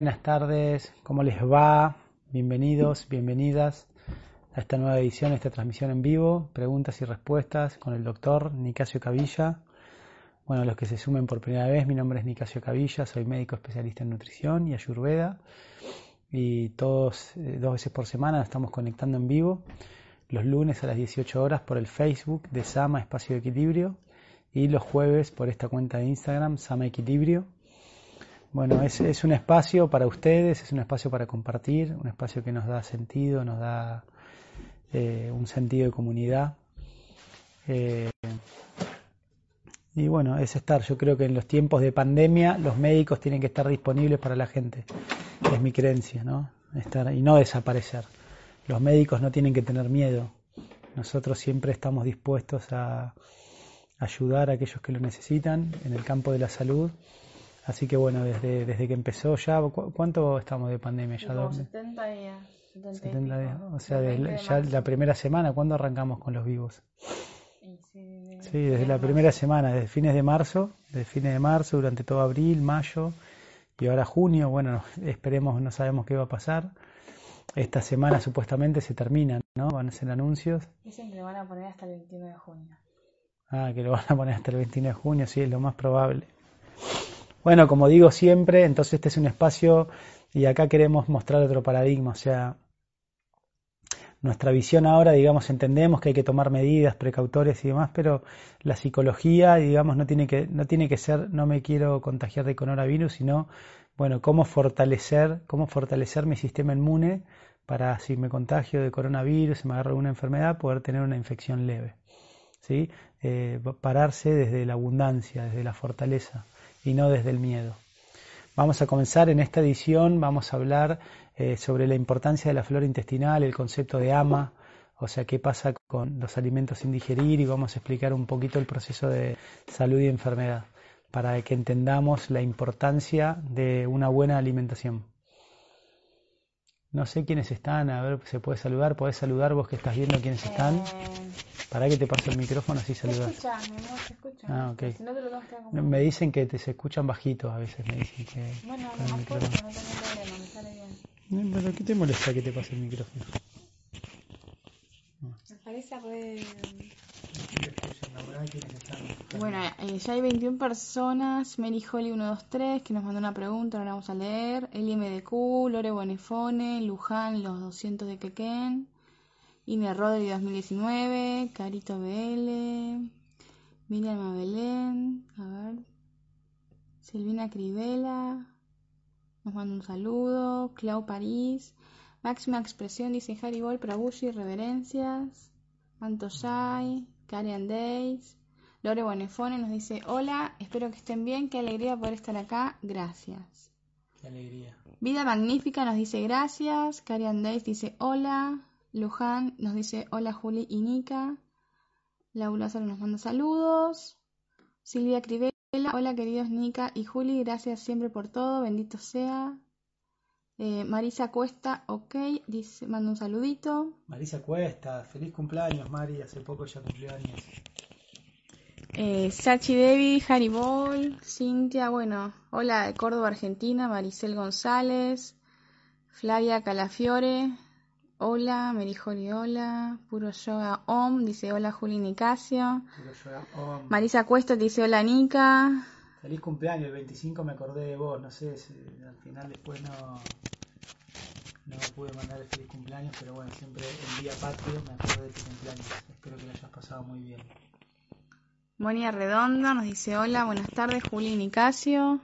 Buenas tardes, ¿cómo les va? Bienvenidos, bienvenidas a esta nueva edición, esta transmisión en vivo, preguntas y respuestas con el doctor Nicasio Cavilla. Bueno, los que se sumen por primera vez, mi nombre es Nicasio Cavilla, soy médico especialista en nutrición y ayurveda y todos, eh, dos veces por semana estamos conectando en vivo, los lunes a las 18 horas por el Facebook de Sama Espacio Equilibrio y los jueves por esta cuenta de Instagram, Sama Equilibrio. Bueno, es, un espacio para ustedes, es un espacio para compartir, un espacio que nos da sentido, nos da eh, un sentido de comunidad. Eh, y bueno, es estar, yo creo que en los tiempos de pandemia los médicos tienen que estar disponibles para la gente, es mi creencia, ¿no? Estar, y no desaparecer. Los médicos no tienen que tener miedo, nosotros siempre estamos dispuestos a ayudar a aquellos que lo necesitan en el campo de la salud Así que bueno, desde, desde que empezó ya, ¿cuánto estamos de pandemia? Ya Como 70 días. 70 días. O sea, desde ya la primera semana, ¿cuándo arrancamos con los vivos? Sí, sí, desde la primera semana, desde fines de marzo, desde fines de marzo, durante todo abril, mayo y ahora junio. Bueno, esperemos, no sabemos qué va a pasar. Esta semana supuestamente se termina, ¿no? Van a ser anuncios. Dicen que lo van a poner hasta el 21 de junio. Ah, que lo van a poner hasta el 21 de junio, sí, es lo más probable. Bueno, como digo siempre, entonces este es un espacio y acá queremos mostrar otro paradigma, o sea, nuestra visión ahora, digamos, entendemos que hay que tomar medidas, precautores y demás, pero la psicología, digamos, no tiene que, no tiene que ser, no me quiero contagiar de coronavirus, sino, bueno, cómo fortalecer, cómo fortalecer mi sistema inmune para si me contagio de coronavirus, si me agarro una enfermedad, poder tener una infección leve. ¿sí? Eh, pararse desde la abundancia, desde la fortaleza y no desde el miedo. Vamos a comenzar en esta edición, vamos a hablar eh, sobre la importancia de la flora intestinal, el concepto de ama, o sea, qué pasa con los alimentos sin digerir y vamos a explicar un poquito el proceso de salud y enfermedad para que entendamos la importancia de una buena alimentación. No sé quiénes están, a ver, se puede saludar, podés saludar vos que estás viendo quiénes están. Para que te pase el micrófono así saludas. Se escucha, mi amor. Ah, ok. Si no te lo como... Me dicen que te se escuchan bajitos a veces, me dicen que... Bueno, no más fuerte, no tengo problema, me sale bien. Pero ¿qué te molesta que te pase el micrófono? Me parece re... Bueno, eh, ya hay 21 personas. Mary Holly 123 que nos mandó una pregunta, ahora vamos a leer. LMDQ, Lore Bonefone, Luján, los 200 de Quequén. Ine Rodri 2019, Carito BL, Miriam Belén, a ver, Silvina Crivela, nos manda un saludo, Clau París, Máxima Expresión dice Haribol, Prabushi, Reverencias, Antosai, Karen Days, Lore Bonefone nos dice hola, espero que estén bien, qué alegría poder estar acá, gracias. Qué alegría. Vida Magnífica nos dice gracias, Karen Days dice hola, Luján nos dice hola Juli y Nika. Laura Lázaro nos manda saludos. Silvia Crivella, hola queridos Nika y Juli, gracias siempre por todo, bendito sea. Eh, Marisa Cuesta, ok, dice, manda un saludito. Marisa Cuesta, feliz cumpleaños Mari, hace poco ya cumplió años. Eh, Sachi Devi, Haribol, Cintia, bueno, hola de Córdoba, Argentina, Maricel González, Flavia Calafiore, Hola, Merijoli, hola. Puro Yoga Om dice hola Juli Nicasio. Puro Yoga Om. Marisa Cuesto dice hola Nica. Feliz cumpleaños, el 25 me acordé de vos, no sé si al final después no, no pude mandar el feliz cumpleaños, pero bueno, siempre el día patrio me acordé de tu cumpleaños. Espero que lo hayas pasado muy bien. Monia Redondo nos dice hola, buenas tardes Juli Nicasio.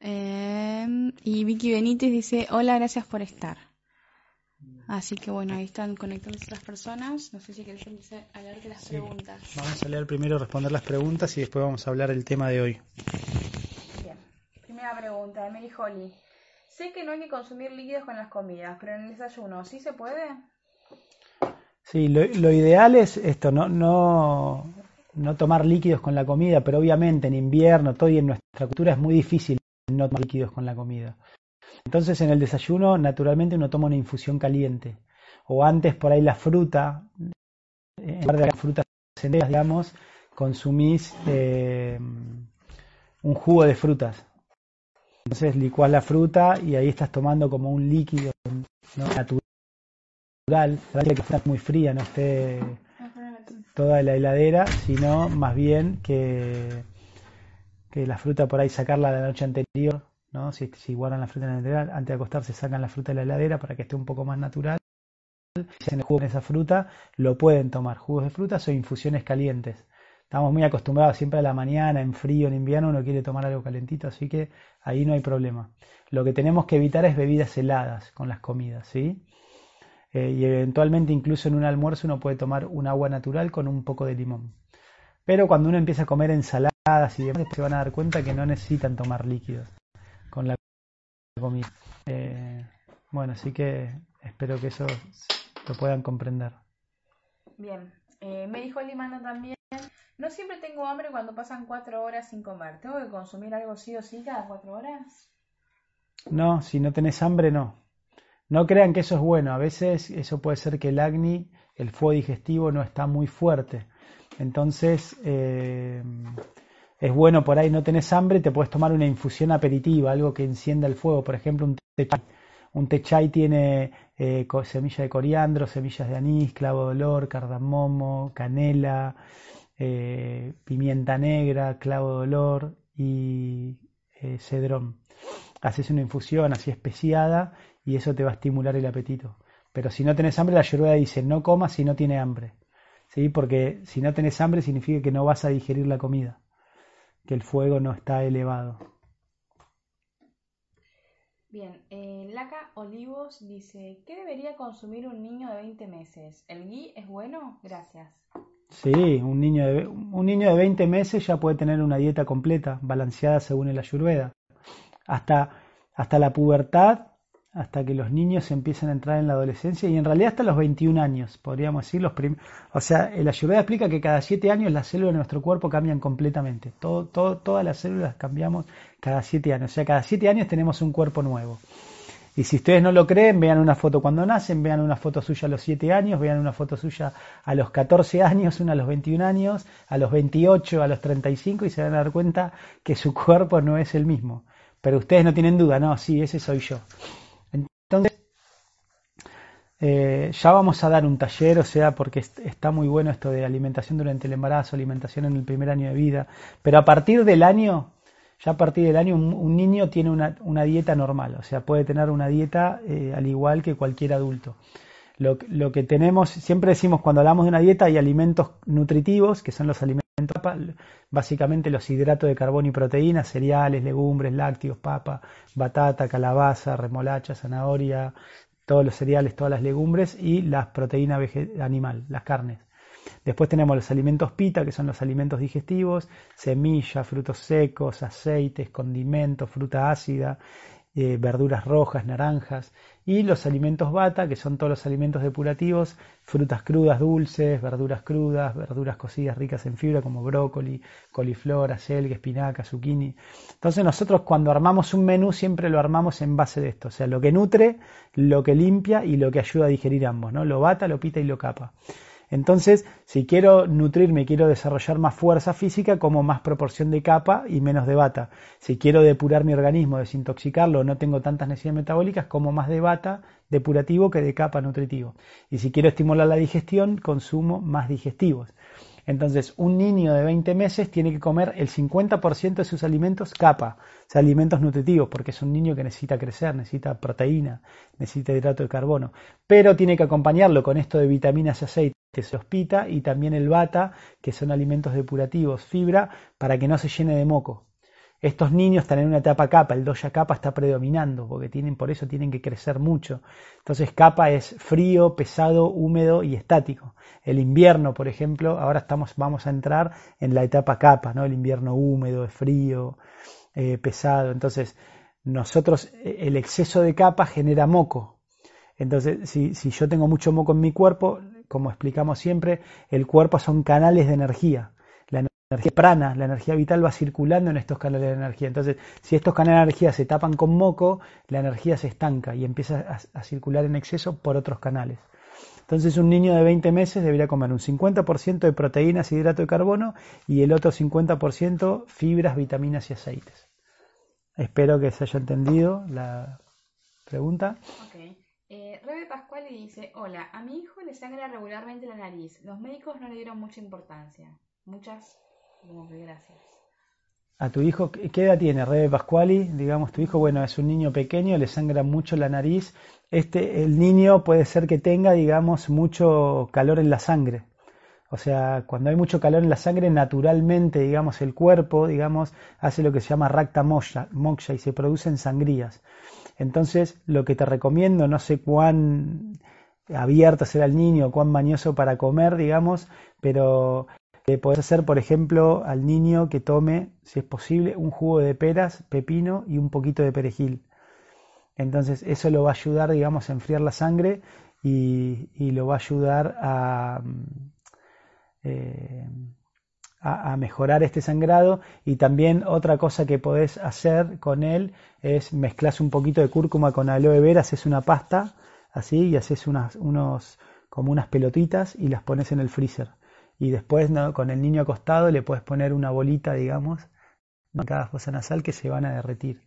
Eh, y Vicky Benítez dice hola, gracias por estar. Así que bueno, ahí están conectándose las personas. No sé si querés empezar a leerte las preguntas. Vamos a leer primero responder las preguntas y después vamos a hablar del tema de hoy. Bien. Primera pregunta de Mary Holly. Sé que no hay que consumir líquidos con las comidas, pero en el desayuno, ¿sí se puede? Sí, lo, lo ideal es esto, no, no, no tomar líquidos con la comida, pero obviamente en invierno, todo y en nuestra cultura es muy difícil no tomar líquidos con la comida. Entonces en el desayuno naturalmente uno toma una infusión caliente. O antes por ahí la fruta, en lugar de las frutas enteras, digamos, consumís eh, un jugo de frutas. Entonces licuás la fruta y ahí estás tomando como un líquido natural. La que está muy fría, no esté toda la heladera, sino más bien que, que la fruta por ahí sacarla la noche anterior, Si, guardan la fruta en la heladera, antes de acostarse sacan la fruta de la heladera para que esté un poco más natural. Si hacen el esa fruta, lo pueden tomar. Jugos de frutas o infusiones calientes. Estamos muy acostumbrados siempre a la mañana, en frío, en invierno, uno quiere tomar algo calentito, así que ahí no hay problema. Lo que tenemos que evitar es bebidas heladas con las comidas, ¿sí? Eh, y eventualmente incluso en un almuerzo uno puede tomar un agua natural con un poco de limón. Pero cuando uno empieza a comer ensaladas y demás, se van a dar cuenta que no necesitan tomar líquidos con la comida. Eh, bueno, así que espero que eso lo puedan comprender. Bien, eh, me dijo Limana también no siempre tengo hambre cuando pasan cuatro horas sin comer. ¿Tengo que consumir algo sí o sí cada cuatro horas? No, si no tenés hambre, no. No crean que eso es bueno. A veces eso puede ser que el acné, el fuego digestivo, no está muy fuerte. Entonces, eh, es bueno por ahí no tenés hambre, te puedes tomar una infusión aperitiva, algo que encienda el fuego. Por ejemplo, un té chai. Un té chai tiene eh, semilla de coriandro, semillas de anís, clavo de olor, cardamomo, canela, eh, pimienta negra, clavo de olor y eh, cedrón. Haces una infusión así especiada y eso te va a estimular el apetito. Pero si no tenés hambre, la ayurveda dice no comas si no tiene hambre. ¿Sí? Porque si no tenés hambre significa que no vas a digerir la comida, que el fuego no está elevado. Bien, eh, Laca Olivos dice, ¿qué debería consumir un niño de 20 meses? ¿El gui es bueno? Gracias. Sí, un niño, de, un niño de 20 meses ya puede tener una dieta completa, balanceada según el ayurveda. Hasta, hasta la pubertad, hasta que los niños empiezan a entrar en la adolescencia y en realidad hasta los 21 años, podríamos decir. Los o sea, el ayurveda explica que cada 7 años las células de nuestro cuerpo cambian completamente. Todas las células cambiamos cada 7 años. O sea, cada 7 años tenemos un cuerpo nuevo. Y si ustedes no lo creen, vean una foto cuando nacen, vean una foto suya a los 7 años, vean una foto suya a los 14 años, una a los 21 años, a los 28, a los 35 y se van a dar cuenta que su cuerpo no es el mismo. Pero ustedes no tienen duda, no, sí, ese soy yo. Entonces, eh, ya vamos a dar un taller, o sea, porque está muy bueno esto de alimentación durante el embarazo, alimentación en el primer año de vida, pero a partir del año ya a partir del año un, niño tiene una, dieta normal, o sea, puede tener una dieta eh, al igual que cualquier adulto. Lo, que tenemos, siempre decimos cuando hablamos de una dieta hay alimentos nutritivos, que son los alimentos, básicamente los hidratos de carbono y proteínas, cereales, legumbres, lácteos, papa, batata, calabaza, remolacha, zanahoria, todos los cereales, todas las legumbres y las proteínas animal, las carnes. Después tenemos los alimentos pita, que son los alimentos digestivos, semillas, frutos secos, aceites, condimentos, fruta ácida, eh, verduras rojas, naranjas, y los alimentos bata, que son todos los alimentos depurativos, frutas crudas dulces, verduras crudas, verduras cocidas ricas en fibra como brócoli, coliflor, acelga, espinaca, zucchini. Entonces nosotros cuando armamos un menú siempre lo armamos en base de esto, o sea, lo que nutre, lo que limpia y lo que ayuda a digerir ambos, ¿no? Lo bata, lo pita y lo capa. Entonces, si quiero nutrirme, quiero desarrollar más fuerza física, como más proporción de capa y menos de bata. Si quiero depurar mi organismo, desintoxicarlo, no tengo tantas necesidades metabólicas, como más de bata depurativo que de capa nutritivo. Y si quiero estimular la digestión, consumo más digestivos. Entonces, un niño de 20 meses tiene que comer el 50% de sus alimentos capa, o sea, alimentos nutritivos, porque es un niño que necesita crecer, necesita proteína, necesita hidrato de carbono. Pero tiene que acompañarlo con esto de vitaminas y aceites, hospita y también el bata, que son alimentos depurativos, fibra, para que no se llene de moco. Estos niños están en una etapa capa, el doya capa está predominando, porque tienen, por eso tienen que crecer mucho. Entonces capa es frío, pesado, húmedo y estático. El invierno, por ejemplo, ahora estamos, vamos a entrar en la etapa capa, ¿no? El invierno húmedo, frío, eh, pesado. Entonces, nosotros, el exceso de capa genera moco. Entonces, si, si yo tengo mucho moco en mi cuerpo, como explicamos siempre, el cuerpo son canales de energía energía prana, la energía vital va circulando en estos canales de energía. Entonces, si estos canales de energía se tapan con moco, la energía se estanca y empieza a, circular en exceso por otros canales. Entonces, un niño de 20 meses debería comer un 50% de proteínas hidrato de carbono y el otro 50% fibras, vitaminas y aceites. Espero que se haya entendido la pregunta. Rebe Pascuali dice, hola, a mi hijo le sangra regularmente la nariz. Los médicos no le dieron mucha importancia. Muchas, gracias. A tu hijo, ¿qué edad tiene Rebe Pascuali? Digamos, tu hijo, bueno, es un niño pequeño, le sangra mucho la nariz. Este, el niño puede ser que tenga, digamos, mucho calor en la sangre. O sea, cuando hay mucho calor en la sangre, naturalmente, digamos, el cuerpo, digamos, hace lo que se llama racta moksha, y se producen sangrías. Entonces, lo que te recomiendo, no sé cuán abierto será el niño, cuán mañoso para comer, digamos, pero eh, puedes hacer, por ejemplo, al niño que tome, si es posible, un jugo de peras, pepino y un poquito de perejil. Entonces, eso lo va a ayudar, digamos, a enfriar la sangre y, lo va a ayudar a eh, a, mejorar este sangrado y también otra cosa que podés hacer con él es mezclas un poquito de cúrcuma con aloe vera, haces una pasta así y haces unas, unos, como unas pelotitas y las pones en el freezer. Y después con el niño acostado le puedes poner una bolita, digamos, en cada fosa nasal que se van a derretir.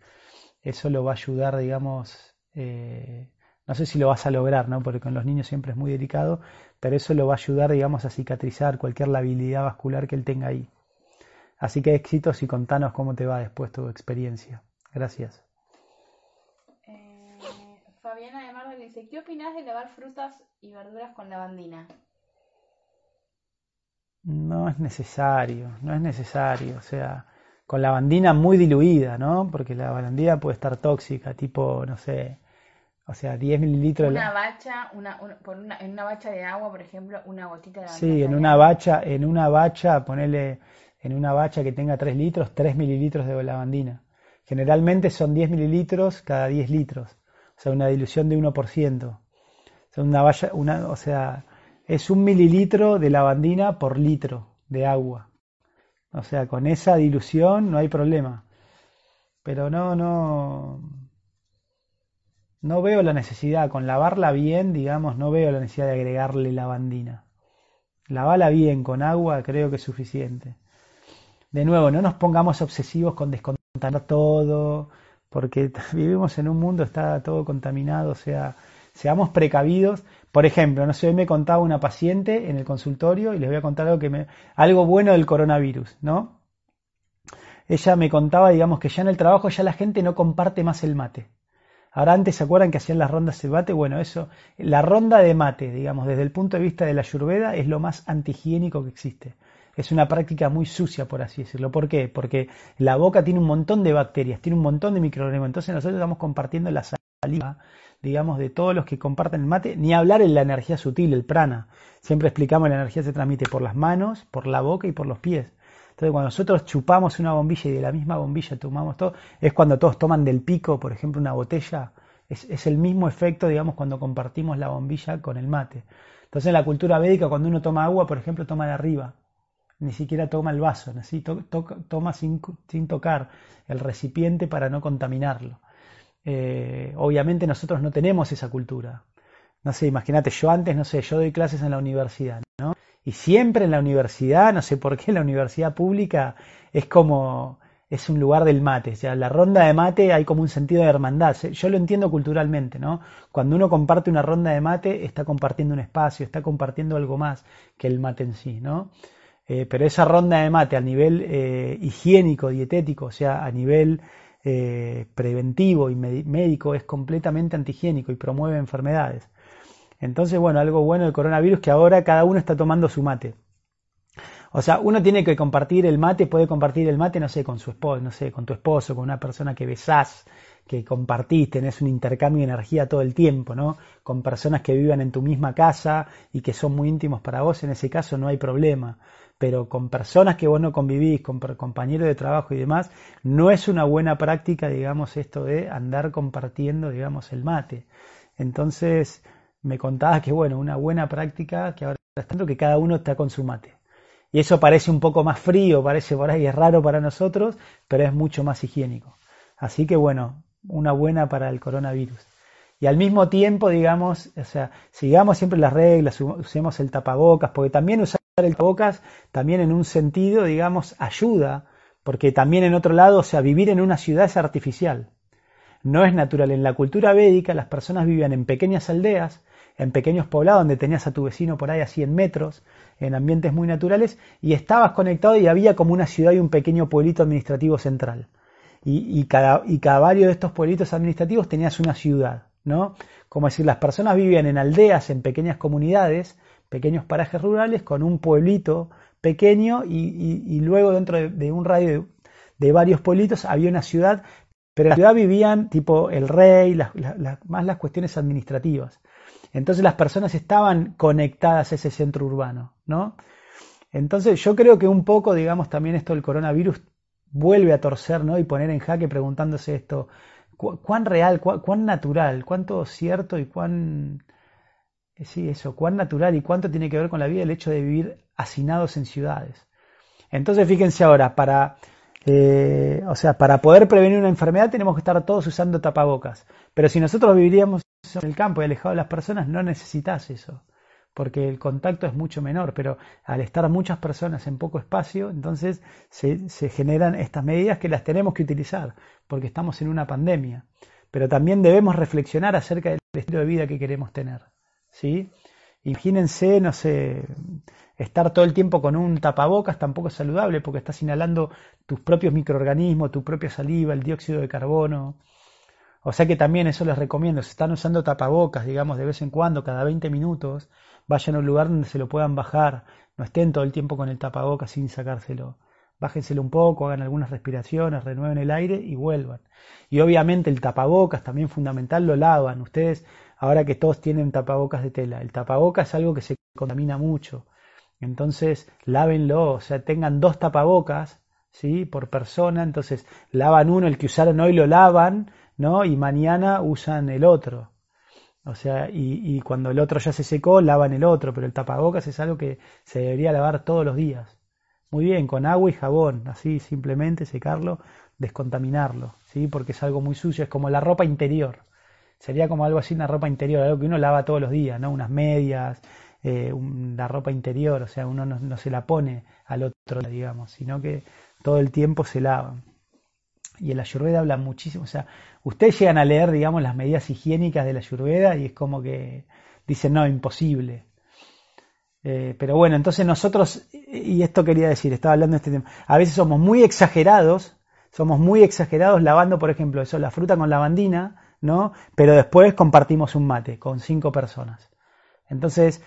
Eso lo va a ayudar, digamos, eh, no sé si lo vas a lograr, ¿no? Porque con los niños siempre es muy delicado, pero eso lo va a ayudar, digamos, a cicatrizar cualquier labilidad vascular que él tenga ahí. Así que éxitos y contanos cómo te va después tu experiencia. Gracias. Eh, Fabiana de Mar dice, ¿qué opinas de lavar frutas y verduras con lavandina? No es necesario, no es necesario. O sea, con lavandina muy diluida, ¿no? Porque la lavandina puede estar tóxica, tipo, no sé, o sea, 10 mililitros. Una bacha, una, en una bacha de agua, por ejemplo, una gotita de Sí, en una bacha, en una bacha, ponerle en una bacha que tenga 3 litros, 3 mililitros de lavandina. Generalmente son 10 mililitros cada 10 litros. O sea, una dilución de 1%. O sea, una bacha, una, o sea, es un mililitro de lavandina por litro de agua. O sea, con esa dilución no hay problema. Pero no, no, no veo la necesidad, con lavarla bien, digamos, no veo la necesidad de agregarle lavandina. Lavala bien con agua, creo que es suficiente. De nuevo, no nos pongamos obsesivos con descontaminar todo, porque vivimos en un mundo, está todo contaminado, o sea, seamos precavidos. Por ejemplo, no sé, hoy me contaba una paciente en el consultorio y les voy a contar algo, que me, algo bueno del coronavirus, ¿no? Ella me contaba, digamos, que ya en el trabajo ya la gente no comparte más el mate. Ahora antes se acuerdan que hacían las rondas de mate, bueno, eso, la ronda de mate, digamos, desde el punto de vista de la ayurveda, es lo más antihigiénico que existe. Es una práctica muy sucia, por así decirlo. ¿Por qué? Porque la boca tiene un montón de bacterias, tiene un montón de microorganismos. Entonces nosotros estamos compartiendo la saliva, digamos, de todos los que comparten el mate, ni hablar en la energía sutil, el prana. Siempre explicamos que la energía se transmite por las manos, por la boca y por los pies. Entonces, cuando nosotros chupamos una bombilla y de la misma bombilla tomamos todo, es cuando todos toman del pico, por ejemplo, una botella. Es, el mismo efecto, digamos, cuando compartimos la bombilla con el mate. Entonces, en la cultura védica, cuando uno toma agua, por ejemplo, toma de arriba. Ni siquiera toma el vaso, toma sin, tocar el recipiente para no contaminarlo. Eh, obviamente nosotros no tenemos esa cultura. No sé, imagínate, yo antes, no sé, yo doy clases en la universidad, ¿no? Y siempre en la universidad, no sé por qué, la universidad pública es como, es un lugar del mate. O sea, la ronda de mate hay como un sentido de hermandad. Yo lo entiendo culturalmente, ¿no? Cuando uno comparte una ronda de mate, está compartiendo un espacio, está compartiendo algo más que el mate en sí, ¿no? Eh, pero esa ronda de mate a nivel eh, higiénico, dietético, o sea, a nivel eh, preventivo y médico, es completamente antihigiénico y promueve enfermedades. Entonces, bueno, algo bueno del coronavirus que ahora cada uno está tomando su mate. O sea, uno tiene que compartir el mate, puede compartir el mate, no sé, con su esposo, no sé, con tu esposo, con una persona que besás, que compartís, tenés un intercambio de energía todo el tiempo, ¿no? Con personas que vivan en tu misma casa y que son muy íntimos para vos, en ese caso no hay problema. Pero con personas que vos no convivís, con compañeros de trabajo y demás, no es una buena práctica, digamos, esto de andar compartiendo, digamos, el mate. Entonces, me contabas que, bueno, una buena práctica que ahora está tanto que cada uno está con su mate. Y eso parece un poco más frío, parece por ahí, es raro para nosotros, pero es mucho más higiénico. Así que, bueno, una buena para el coronavirus. Y al mismo tiempo, digamos, o sea, sigamos siempre las reglas, usemos el tapabocas, porque también usar el tapabocas, también en un sentido, digamos, ayuda, porque también en otro lado, o sea, vivir en una ciudad es artificial, no es natural. En la cultura védica las personas vivían en pequeñas aldeas, en pequeños poblados donde tenías a tu vecino por ahí a 100 metros, en ambientes muy naturales, y estabas conectado y había como una ciudad y un pequeño pueblito administrativo central. Y, cada, y cada varios de estos pueblitos administrativos tenías una ciudad, ¿no? Como decir, las personas vivían en aldeas, en pequeñas comunidades, pequeños parajes rurales, con un pueblito pequeño y, luego dentro de, un radio de, varios pueblitos había una ciudad, pero en la ciudad vivían tipo el rey, más las cuestiones administrativas. Entonces las personas estaban conectadas a ese centro urbano, ¿no? Entonces yo creo que un poco, digamos, también esto del coronavirus vuelve a torcer, ¿no? Y poner en jaque preguntándose esto, ¿cuán real, cuán natural, cuánto cierto y cuán, eh, sí, eso, cuán natural y cuánto tiene que ver con la vida el hecho de vivir hacinados en ciudades? Entonces fíjense ahora, para, eh, o sea, para poder prevenir una enfermedad tenemos que estar todos usando tapabocas. Pero si nosotros viviríamos en el campo y alejado de las personas, no necesitas eso, porque el contacto es mucho menor. Pero al estar muchas personas en poco espacio, entonces se, se generan estas medidas que las tenemos que utilizar, porque estamos en una pandemia. Pero también debemos reflexionar acerca del estilo de vida que queremos tener. ¿sí? Imagínense, no sé, estar todo el tiempo con un tapabocas tampoco es saludable porque estás inhalando tus propios microorganismos, tu propia saliva, el dióxido de carbono. O sea que también eso les recomiendo, si están usando tapabocas, digamos, de vez en cuando, cada 20 minutos, vayan a un lugar donde se lo puedan bajar, no estén todo el tiempo con el tapabocas sin sacárselo. Bájenselo un poco, hagan algunas respiraciones, renueven el aire y vuelvan. Y obviamente el tapabocas, también fundamental, lo lavan. Ustedes, ahora que todos tienen tapabocas de tela, el tapabocas es algo que se contamina mucho. Entonces, lávenlo, o sea, tengan dos tapabocas, ¿sí? Por persona, entonces lavan uno, el que usaron hoy lo lavan, ¿no? Y mañana usan el otro. O sea, y, cuando el otro ya se secó, lavan el otro, pero el tapabocas es algo que se debería lavar todos los días. Muy bien, con agua y jabón, así simplemente secarlo, descontaminarlo, ¿sí? Porque es algo muy sucio, es como la ropa interior. Sería como algo así, una ropa interior, algo que uno lava todos los días, ¿no? Unas medias, eh, la ropa interior, o sea, uno no, se la pone al otro, digamos, sino que todo el tiempo se lava. Y el ayurveda habla muchísimo, o sea, ustedes llegan a leer, digamos, las medidas higiénicas de la ayurveda y es como que dicen, no, imposible. Eh, pero bueno, entonces nosotros, y esto quería decir, estaba hablando de este tema, a veces somos muy exagerados, somos muy exagerados lavando, por ejemplo, eso, la fruta con lavandina, ¿no? Pero después compartimos un mate con cinco personas. Entonces,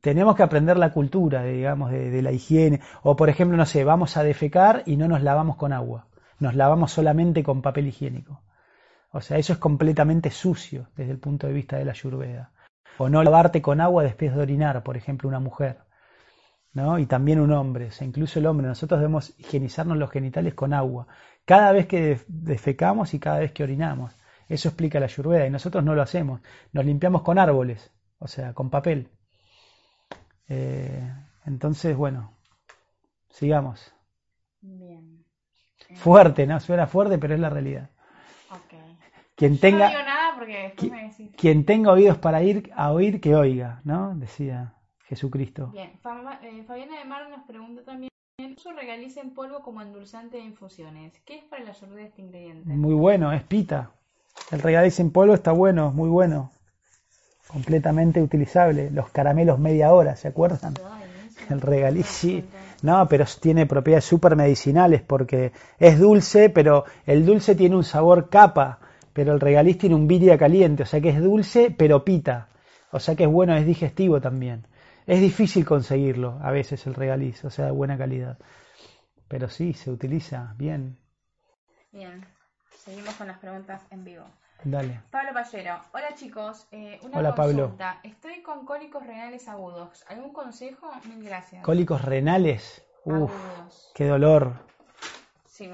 tenemos que aprender la cultura, digamos, de, la higiene. O, por ejemplo, no sé, vamos a defecar y no nos lavamos con agua. Nos lavamos solamente con papel higiénico. O sea, eso es completamente sucio desde el punto de vista de la ayurveda. O no lavarte con agua después de orinar, por ejemplo, una mujer. ¿no? Y también un hombre, o sea, incluso el hombre. Nosotros debemos higienizarnos los genitales con agua. Cada vez que defecamos y cada vez que orinamos. Eso explica la ayurveda y nosotros no lo hacemos. Nos limpiamos con árboles, o sea, con papel. Eh, entonces, bueno, sigamos. Bien. Eh, fuerte, ¿no? Suena fuerte, pero es la realidad. Okay. Quien tenga, no digo nada porque quien, tenga oídos para ir a oír, que oiga, ¿no? Decía Jesucristo. Bien, eh, Fabiana de Mar nos pregunta también, uso regaliza en polvo como endulzante de infusiones. ¿Qué es para la ayuda de este ingrediente? Muy bueno, es pita. El regaliza en polvo está bueno, muy bueno completamente utilizable. Los caramelos media hora, ¿se acuerdan? El regaliz, No, pero tiene propiedades super medicinales porque es dulce, pero el dulce tiene un sabor capa, pero el regaliz tiene un viria caliente, o sea que es dulce, pero pita. O sea que es bueno, es digestivo también. Es difícil conseguirlo a veces el regaliz, o sea, de buena calidad. Pero sí, se utiliza bien. Bien, seguimos con las preguntas en vivo. Dale. Pablo Pallero. Hola chicos, eh, una Hola, consulta. Pablo. Estoy con cólicos renales agudos. ¿Algún consejo? Mil gracias. ¿Cólicos renales? Uf, qué dolor.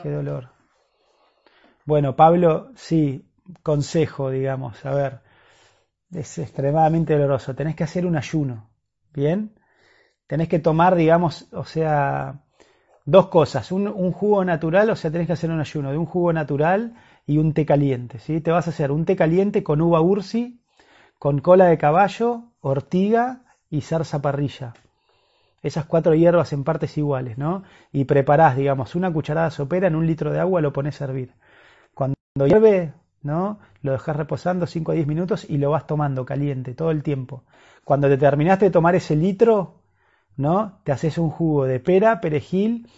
qué dolor. Bueno, Pablo, sí, consejo, digamos. A ver, es extremadamente doloroso. Tenés que hacer un ayuno, ¿bien? Tenés que tomar, digamos, o sea, dos cosas. Un, un jugo natural, o sea, tenés que hacer un ayuno de un jugo natural y un té caliente. ¿sí? Te vas a hacer un té caliente con uva ursi, con cola de caballo, ortiga y zarza parrilla. esas cuatro hierbas en partes iguales, ¿no? Y preparás, digamos, una cucharada sopera en un litro de agua, lo pones a hervir. Cuando hierve, ¿no? Lo dejas reposando 5 a 10 minutos y lo vas tomando caliente todo el tiempo. Cuando te terminaste de tomar ese litro, ¿no? Te haces un jugo de pera, perejil,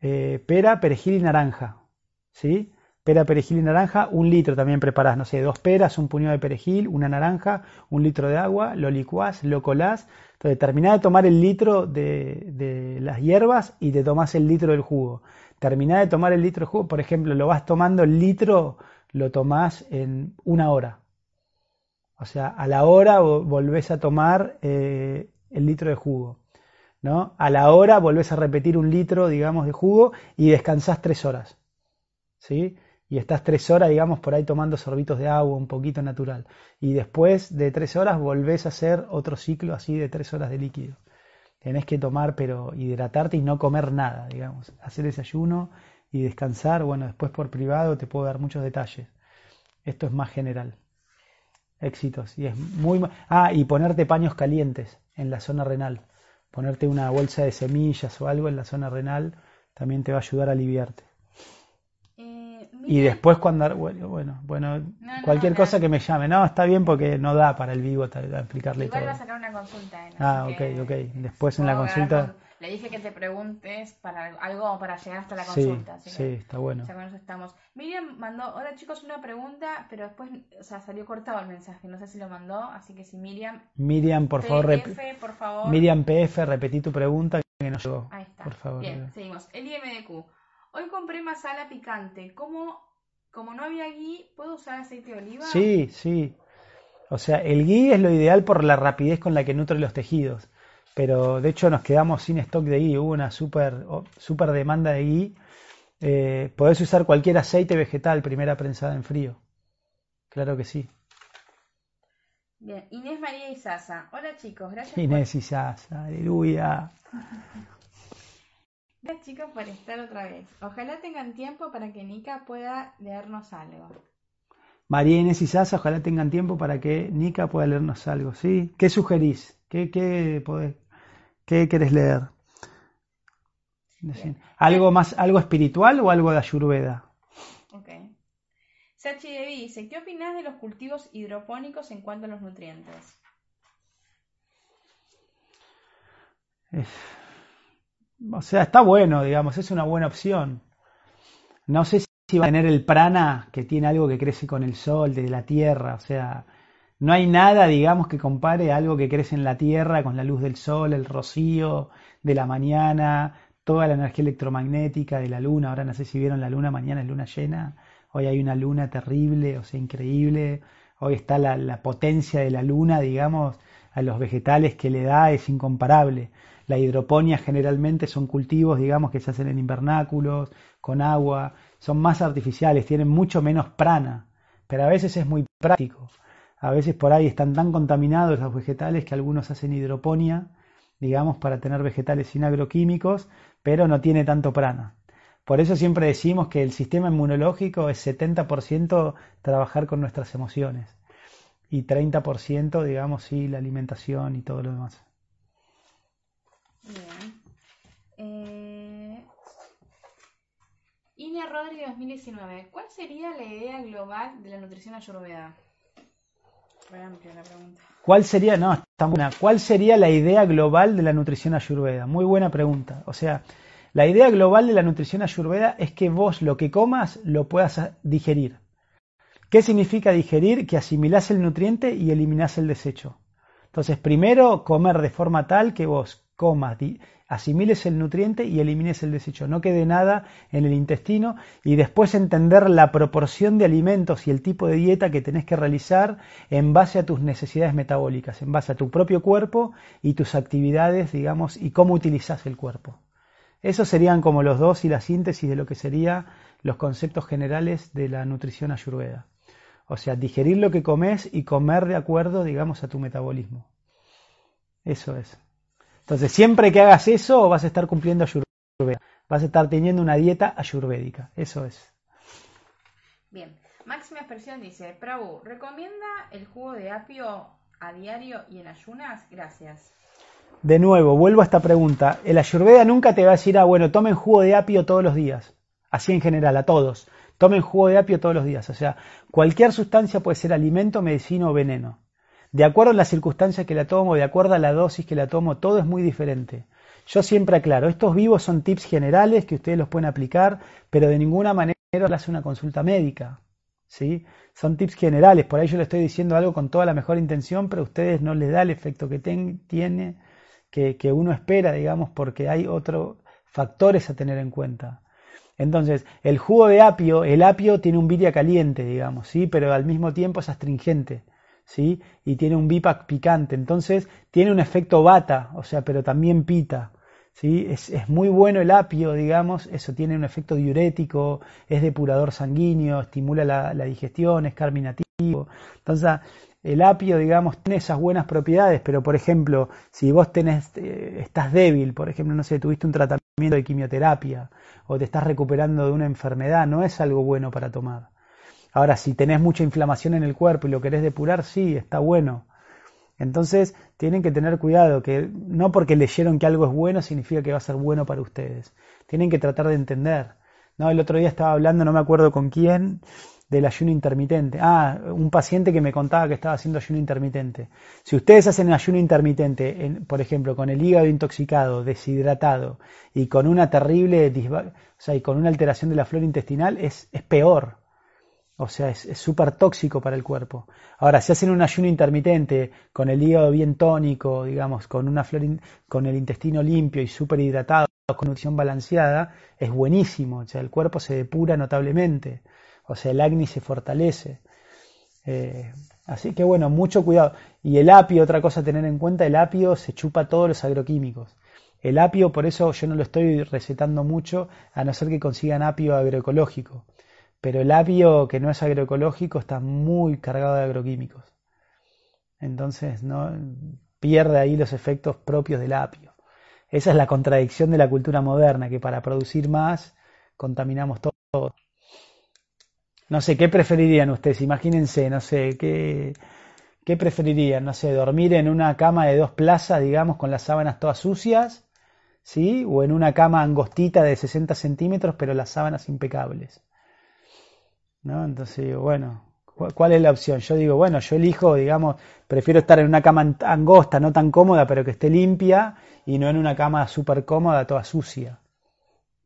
eh, pera, perejil y naranja, ¿sí? Pera, perejil y naranja, un litro también preparás, no sé, dos peras, un puñado de perejil, una naranja, un litro de agua, lo licuás, lo colás, entonces terminás de tomar el litro de, de las hierbas y te tomás el litro del jugo. Terminás de tomar el litro de jugo, por ejemplo, lo vas tomando el litro, lo tomás en una hora. O sea, a la hora volvés a tomar eh, el litro de jugo. ¿no? A la hora volvés a repetir un litro, digamos, de jugo y descansás tres horas. ¿Sí? Y estás tres horas, digamos, por ahí tomando sorbitos de agua, un poquito natural. Y después de tres horas volvés a hacer otro ciclo así de tres horas de líquido. Tenés que tomar, pero hidratarte y no comer nada, digamos. Hacer desayuno y descansar. Bueno, después por privado te puedo dar muchos detalles. Esto es más general. Éxitos. Y es muy. Ah, y ponerte paños calientes en la zona renal ponerte una bolsa de semillas o algo en la zona renal también te va a ayudar a aliviarte. Eh, y después cuando, bueno, bueno, bueno cualquier cosa que me llame, no, está bien porque no da para el vivo explicarle Igual todo. va a sacar una consulta. ¿eh? ah, ok, ok. Después en la consulta... Le dije que te preguntes para algo para llegar hasta la consulta. sí, está bueno. Ya con eso estamos. Miriam mandó, hola chicos, una pregunta, pero después, o sea, salió cortado el mensaje. No sé si lo mandó, así que si Miriam. Miriam, por favor, por favor. Miriam PF, repetí tu pregunta que no llegó. Ahí está. Por favor. Bien, seguimos. El IMDQ. Hoy compré masala picante. ¿Cómo, como no había ghee, ¿puedo usar aceite de oliva? Sí, sí. O sea, el ghee es lo ideal por la rapidez con la que nutre los tejidos pero de hecho nos quedamos sin stock de ghee, hubo una super, super demanda de ghee. Eh, podés usar cualquier aceite vegetal, primera prensada en frío. Claro que sí. Bien, Inés María Isaza. Hola chicos, gracias. Inés por... Isaza, aleluya. Gracias chicos por estar otra vez. Ojalá tengan tiempo para que Nika pueda leernos algo. María Inés Isaza, ojalá tengan tiempo para que Nika pueda leernos algo, ¿sí? ¿Qué sugerís? ¿Qué, qué podés? ¿Qué querés leer? ¿Algo más, algo espiritual o algo de Ayurveda? Ok. Sachi dice, ¿qué opinas de los cultivos hidropónicos en cuanto a los nutrientes? O sea, está bueno, digamos, es una buena opción. No sé si va a tener el prana que tiene algo que crece con el sol, de la tierra, o sea, no hay nada, digamos, que compare algo que crece en la Tierra con la luz del sol, el rocío de la mañana, toda la energía electromagnética de la luna. Ahora no sé si vieron la luna, mañana es luna llena. Hoy hay una luna terrible, o sea, increíble. Hoy está la, la potencia de la luna, digamos, a los vegetales que le da es incomparable. La hidroponía generalmente son cultivos, digamos, que se hacen en invernáculos, con agua, son más artificiales, tienen mucho menos prana, pero a veces es muy práctico. A veces por ahí están tan contaminados los vegetales que algunos hacen hidroponía, digamos, para tener vegetales sin agroquímicos, pero no tiene tanto prana. Por eso siempre decimos que el sistema inmunológico es 70% trabajar con nuestras emociones y 30% digamos sí la alimentación y todo lo demás. Bien. Eh... Inia Rodríguez 2019. ¿Cuál sería la idea global de la nutrición ayurveda? ¿Cuál sería, no, está buena. ¿Cuál sería la idea global de la nutrición ayurveda? Muy buena pregunta. O sea, la idea global de la nutrición ayurveda es que vos lo que comas lo puedas digerir. ¿Qué significa digerir? Que asimilás el nutriente y eliminás el desecho. Entonces, primero comer de forma tal que vos comas, asimiles el nutriente y elimines el desecho, no quede nada en el intestino y después entender la proporción de alimentos y el tipo de dieta que tenés que realizar en base a tus necesidades metabólicas, en base a tu propio cuerpo y tus actividades, digamos, y cómo utilizas el cuerpo. Esos serían como los dos y la síntesis de lo que serían los conceptos generales de la nutrición ayurveda. O sea, digerir lo que comes y comer de acuerdo, digamos, a tu metabolismo. Eso es. Entonces, siempre que hagas eso, vas a estar cumpliendo ayurveda. Vas a estar teniendo una dieta ayurvédica. Eso es. Bien. Máxima Expresión dice, Prabhu, ¿recomienda el jugo de apio a diario y en ayunas? Gracias. de nuevo, vuelvo a esta pregunta. El ayurveda nunca te va a decir, ah, bueno, tomen jugo de apio todos los días. Así en general, a todos. Tomen jugo de apio todos los días. O sea, cualquier sustancia puede ser alimento, medicina o veneno. De acuerdo a las circunstancias que la tomo, de acuerdo a la dosis que la tomo, todo es muy diferente. Yo siempre aclaro, estos vivos son tips generales que ustedes los pueden aplicar, pero de ninguna manera hace una consulta médica. ¿sí? Son tips generales, por ahí yo le estoy diciendo algo con toda la mejor intención, pero a ustedes no les da el efecto que tiene, que, uno espera, digamos, porque hay otros factores a tener en cuenta. Entonces, el jugo de apio, el apio tiene un viria caliente, digamos, ¿sí? pero al mismo tiempo es astringente. ¿Sí? y tiene un bipac picante, entonces tiene un efecto bata, o sea, pero también pita. ¿sí? Es, muy bueno el apio, digamos, eso tiene un efecto diurético, es depurador sanguíneo, estimula la, digestión, es carminativo. Entonces, el apio, digamos, tiene esas buenas propiedades, pero por ejemplo, si vos tenés, eh, estás débil, por ejemplo, no sé, tuviste un tratamiento de quimioterapia o te estás recuperando de una enfermedad, no es algo bueno para tomar. Ahora, si tenés mucha inflamación en el cuerpo y lo querés depurar, sí, está bueno. Entonces, tienen que tener cuidado, que no porque leyeron que algo es bueno significa que va a ser bueno para ustedes. Tienen que tratar de entender. No, el otro día estaba hablando, no me acuerdo con quién, del ayuno intermitente. Ah, un paciente que me contaba que estaba haciendo ayuno intermitente. Si ustedes hacen ayuno intermitente, por ejemplo, con el hígado intoxicado, deshidratado y con una terrible, o sea, y con una alteración de la flora intestinal, es, es peor. O sea, es súper tóxico para el cuerpo. Ahora, si hacen un ayuno intermitente con el hígado bien tónico, digamos, con una flor con el intestino limpio y súper hidratado, con nutrición balanceada, es buenísimo. O sea, el cuerpo se depura notablemente. O sea, el acné se fortalece. Eh, así que bueno, mucho cuidado. Y el apio, otra cosa a tener en cuenta, el apio se chupa todos los agroquímicos. El apio, por eso yo no lo estoy recetando mucho, a no ser que consigan apio agroecológico pero el apio que no es agroecológico está muy cargado de agroquímicos. Entonces no pierde ahí los efectos propios del apio. Esa es la contradicción de la cultura moderna, que para producir más contaminamos todo. No sé, ¿qué preferirían ustedes? Imagínense, no sé, ¿qué, ¿qué preferirían? No sé, dormir en una cama de dos plazas, digamos, con las sábanas todas sucias, ¿sí? O en una cama angostita de 60 centímetros, pero las sábanas impecables. ¿No? Entonces bueno, ¿cuál es la opción? Yo digo, bueno, yo elijo, digamos, prefiero estar en una cama angosta, no tan cómoda, pero que esté limpia, y no en una cama súper cómoda, toda sucia,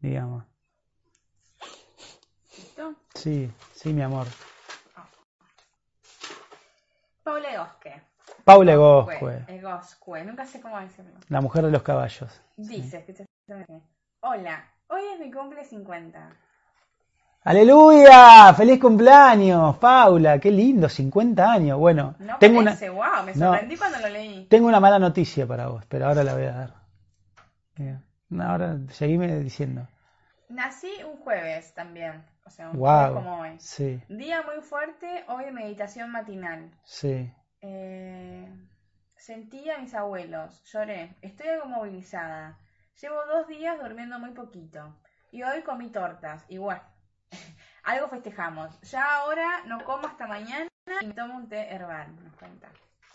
digamos. ¿Listo? Sí, sí, mi amor. Paula Egosque. Paula Egosque. Egosque, nunca sé cómo decirlo. La mujer de los caballos. Dice, Hola, hoy es mi cumple 50. Aleluya, feliz cumpleaños, Paula, qué lindo, 50 años. Bueno, tengo una wow, me sorprendí cuando lo leí. Tengo una mala noticia para vos, pero ahora la voy a dar. Ahora seguime diciendo. Nací un jueves también, o sea, un jueves como hoy. Sí. Día muy fuerte, hoy meditación matinal. Sí. Eh, sentí a mis abuelos, lloré, estoy algo movilizada. Llevo dos días durmiendo muy poquito y hoy comí tortas, igual algo festejamos. Ya ahora no como hasta mañana y me tomo un té herbal, nos cuenta.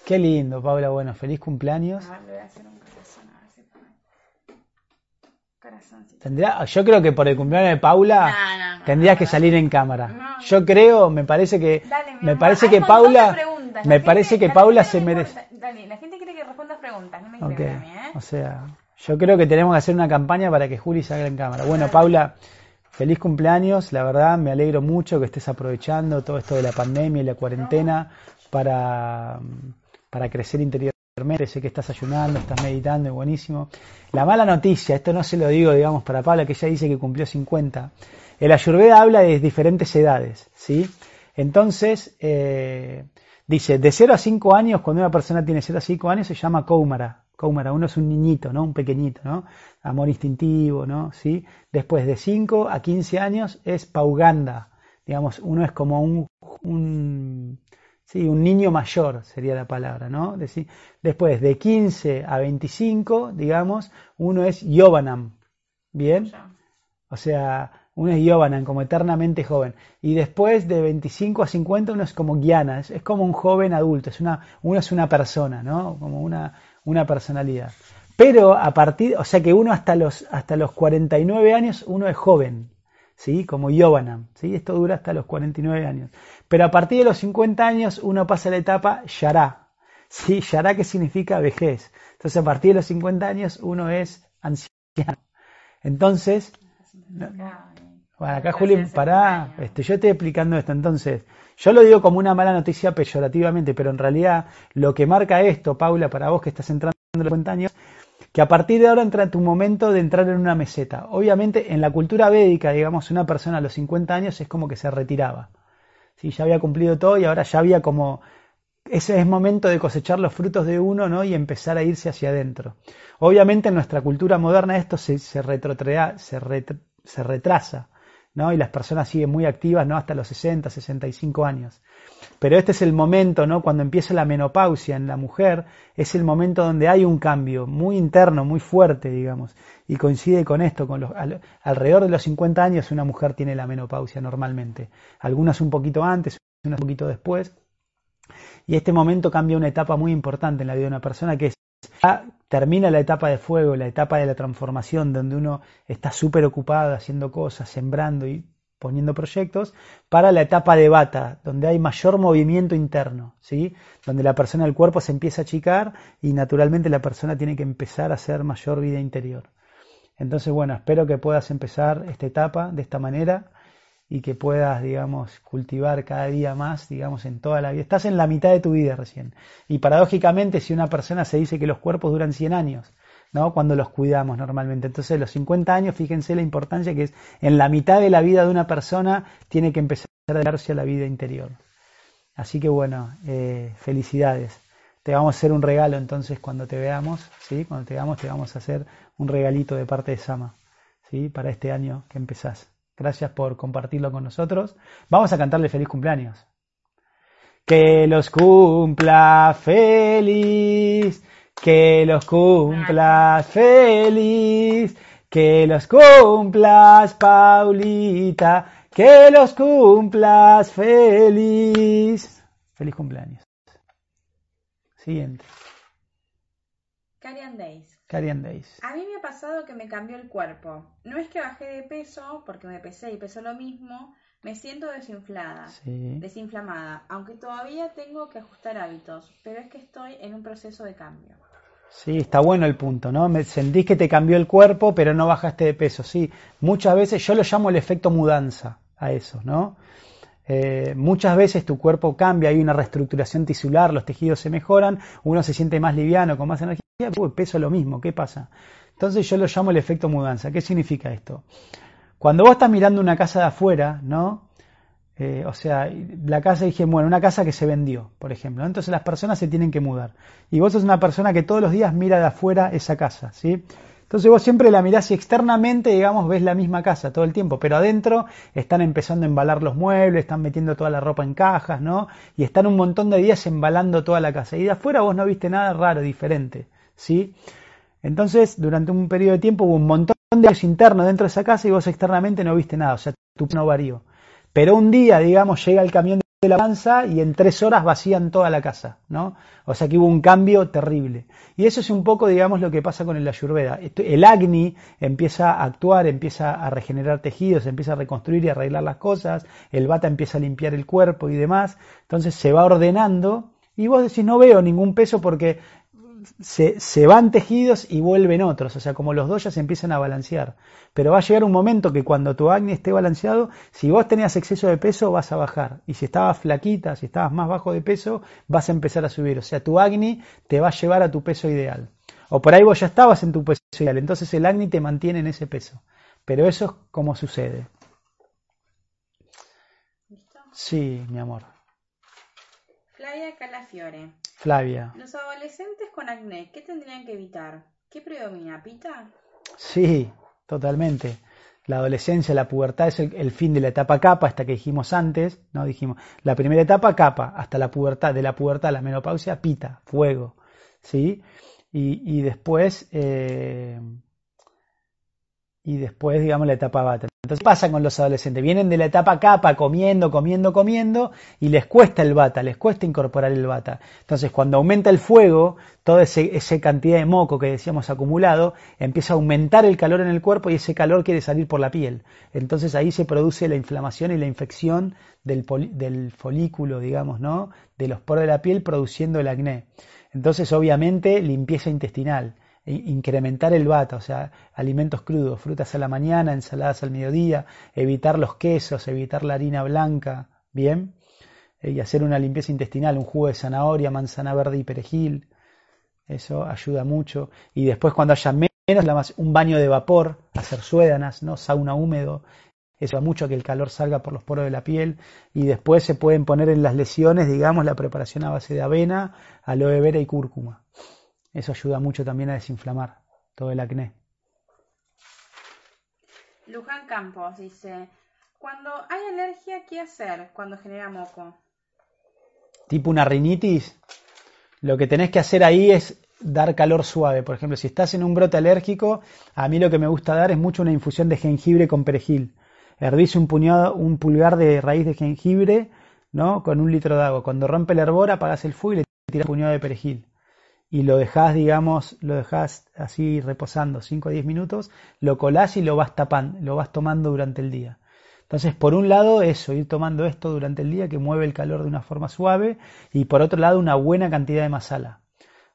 Qué lindo, Paula. Bueno, feliz cumpleaños. A ver, le voy a hacer un corazón, a ver si Tendría, yo creo que por el cumpleaños de Paula no, tendrías que salir en cámara. yo creo, me parece que me parece que Paula me parece que Paula se merece. Dale, la gente quiere que respondas preguntas, no me okay. a mí, ¿eh? O sea, yo creo que tenemos que hacer una campaña para que Juli salga en cámara. Bueno, Paula, Feliz cumpleaños, la verdad me alegro mucho que estés aprovechando todo esto de la pandemia y la cuarentena para, para crecer interiormente. Sé que estás ayunando, estás meditando, es buenísimo. La mala noticia, esto no se lo digo, digamos, para Paula, que ella dice que cumplió 50. El Ayurveda habla de diferentes edades, ¿sí? Entonces, eh, dice, de 0 a 5 años, cuando una persona tiene 0 a 5 años, se llama Koumara, Koumara, uno es un niñito, ¿no? Un pequeñito, ¿no? Amor instintivo, ¿no? ¿Sí? Después de 5 a 15 años es Pauganda, digamos, uno es como un, un, sí, un niño mayor, sería la palabra, ¿no? Después de 15 a 25, digamos, uno es Yovanam, ¿bien? O sea, uno es Yovanam, como eternamente joven. Y después de 25 a 50 uno es como Guiana, es, es, como un joven adulto, es una, uno es una persona, ¿no? Como una, una personalidad. Pero a partir, o sea que uno hasta los, hasta los 49 años, uno es joven, ¿sí? Como Yobanam, ¿sí? Esto dura hasta los 49 años. Pero a partir de los 50 años uno pasa la etapa Yará, ¿sí? Yará que significa vejez. Entonces a partir de los 50 años uno es anciano. Entonces, bueno, acá Juli, pará, este, yo estoy explicando esto. Entonces, yo lo digo como una mala noticia peyorativamente, pero en realidad lo que marca esto, Paula, para vos que estás entrando en los 50 años, que a partir de ahora entra tu momento de entrar en una meseta. Obviamente, en la cultura védica, digamos, una persona a los 50 años es como que se retiraba. ¿Sí? Ya había cumplido todo y ahora ya había como ese es momento de cosechar los frutos de uno ¿no? y empezar a irse hacia adentro. Obviamente en nuestra cultura moderna esto se, se, se, retrasa ¿no? y las personas siguen muy activas ¿no? hasta los 60, 65 años. Pero este es el momento, ¿no? cuando empieza la menopausia en la mujer, es el momento donde hay un cambio muy interno, muy fuerte, digamos, y coincide con esto, con los, alrededor de los 50 años una mujer tiene la menopausia normalmente, algunas un poquito antes, unas un poquito después, y este momento cambia una etapa muy importante en la vida de una persona que es termina la etapa de fuego, la etapa de la transformación, donde uno está súper ocupado haciendo cosas, sembrando y poniendo proyectos, para la etapa de bata, donde hay mayor movimiento interno, ¿sí? donde la persona, el cuerpo se empieza a achicar y naturalmente la persona tiene que empezar a hacer mayor vida interior. Entonces, bueno, espero que puedas empezar esta etapa de esta manera y que puedas, digamos, cultivar cada día más, digamos, en toda la vida. Estás en la mitad de tu vida recién. Y paradójicamente, si una persona se dice que los cuerpos duran 100 años, ¿no? Cuando los cuidamos normalmente. Entonces, los 50 años, fíjense la importancia que es en la mitad de la vida de una persona, tiene que empezar a darse a la vida interior. Así que bueno, eh, felicidades. Te vamos a hacer un regalo entonces cuando te veamos, ¿sí? Cuando te veamos te vamos a hacer un regalito de parte de Sama, ¿sí? Para este año que empezás. Gracias por compartirlo con nosotros. Vamos a cantarle feliz cumpleaños. Que los cumpla feliz, que los cumplas feliz, que los cumplas Paulita, que los cumplas feliz. Feliz cumpleaños. Siguiente. Carian Days. Days. A mí me ha pasado que me cambió el cuerpo. No es que bajé de peso, porque me pesé y pesó lo mismo, me siento desinflada, desinflamada, aunque todavía tengo que ajustar hábitos, pero es que estoy en un proceso de cambio. Sí, está bueno el punto, ¿no? Me sentís que te cambió el cuerpo, pero no bajaste de peso, sí. Muchas veces yo lo llamo el efecto mudanza a eso, ¿no? Eh, muchas veces tu cuerpo cambia, hay una reestructuración tisular, los tejidos se mejoran, uno se siente más liviano, con más energía, uy, peso lo mismo, ¿qué pasa? Entonces yo lo llamo el efecto mudanza. ¿Qué significa esto? Cuando vos estás mirando una casa de afuera, ¿no? Eh, o sea, la casa dije, bueno, una casa que se vendió, por ejemplo. Entonces las personas se tienen que mudar. Y vos sos una persona que todos los días mira de afuera esa casa, ¿sí? Entonces vos siempre la mirás y externamente, digamos, ves la misma casa todo el tiempo, pero adentro están empezando a embalar los muebles, están metiendo toda la ropa en cajas, ¿no? Y están un montón de días embalando toda la casa. Y de afuera vos no viste nada raro, diferente, ¿sí? Entonces, durante un periodo de tiempo hubo un montón de días internos dentro de esa casa y vos externamente no viste nada, o sea, tu no varió. Pero un día, digamos, llega el camión de la panza y en tres horas vacían toda la casa, ¿no? O sea que hubo un cambio terrible. Y eso es un poco, digamos, lo que pasa con el Ayurveda. El Agni empieza a actuar, empieza a regenerar tejidos, empieza a reconstruir y arreglar las cosas, el Vata empieza a limpiar el cuerpo y demás, entonces se va ordenando y vos decís, no veo ningún peso porque se, van tejidos y vuelven otros, o sea, como los dos ya se empiezan a balancear. Pero va a llegar un momento que cuando tu acné esté balanceado, si vos tenías exceso de peso, vas a bajar. Y si estabas flaquita, si estabas más bajo de peso, vas a empezar a subir. O sea, tu acné te va a llevar a tu peso ideal. O por ahí vos ya estabas en tu peso ideal, entonces el acné te mantiene en ese peso. Pero eso es como sucede. Sí, mi amor. Flavia Calafiore. Flavia. Los adolescentes con acné, ¿qué tendrían que evitar? ¿Qué predomina, pita? Sí, totalmente. La adolescencia, la pubertad es el, fin de la etapa capa, hasta que dijimos antes, ¿no? Dijimos, la primera etapa capa, hasta la pubertad, de la pubertad a la menopausia, pita, fuego, ¿sí? Y, después, eh, y después, digamos, la etapa bata. Entonces, ¿qué pasa con los adolescentes? Vienen de la etapa capa comiendo, comiendo, comiendo y les cuesta el bata, les cuesta incorporar el bata. Entonces, cuando aumenta el fuego, toda esa cantidad de moco que decíamos acumulado, empieza a aumentar el calor en el cuerpo y ese calor quiere salir por la piel. Entonces ahí se produce la inflamación y la infección del, del folículo, digamos, ¿no? De los poros de la piel produciendo el acné. Entonces, obviamente, limpieza intestinal incrementar el bata, o sea, alimentos crudos, frutas a la mañana, ensaladas al mediodía, evitar los quesos, evitar la harina blanca, ¿bien? Eh, y hacer una limpieza intestinal, un jugo de zanahoria, manzana verde y perejil, eso ayuda mucho. Y después cuando haya menos, un baño de vapor, hacer suédanas, ¿no? sauna húmedo, eso ayuda mucho a que el calor salga por los poros de la piel. Y después se pueden poner en las lesiones, digamos, la preparación a base de avena, aloe vera y cúrcuma. Eso ayuda mucho también a desinflamar todo el acné. Luján Campos dice, cuando hay alergia, ¿qué hacer cuando genera moco? Tipo una rinitis, lo que tenés que hacer ahí es dar calor suave. Por ejemplo, si estás en un brote alérgico, a mí lo que me gusta dar es mucho una infusión de jengibre con perejil. Hervís un, puñado, un pulgar de raíz de jengibre ¿no? con un litro de agua. Cuando rompe el hervor, apagas el fuego y le tiras un puñado de perejil y lo dejas, digamos, lo dejas así reposando 5 o 10 minutos, lo colás y lo vas tapando, lo vas tomando durante el día. Entonces, por un lado, eso, ir tomando esto durante el día que mueve el calor de una forma suave y por otro lado, una buena cantidad de masala.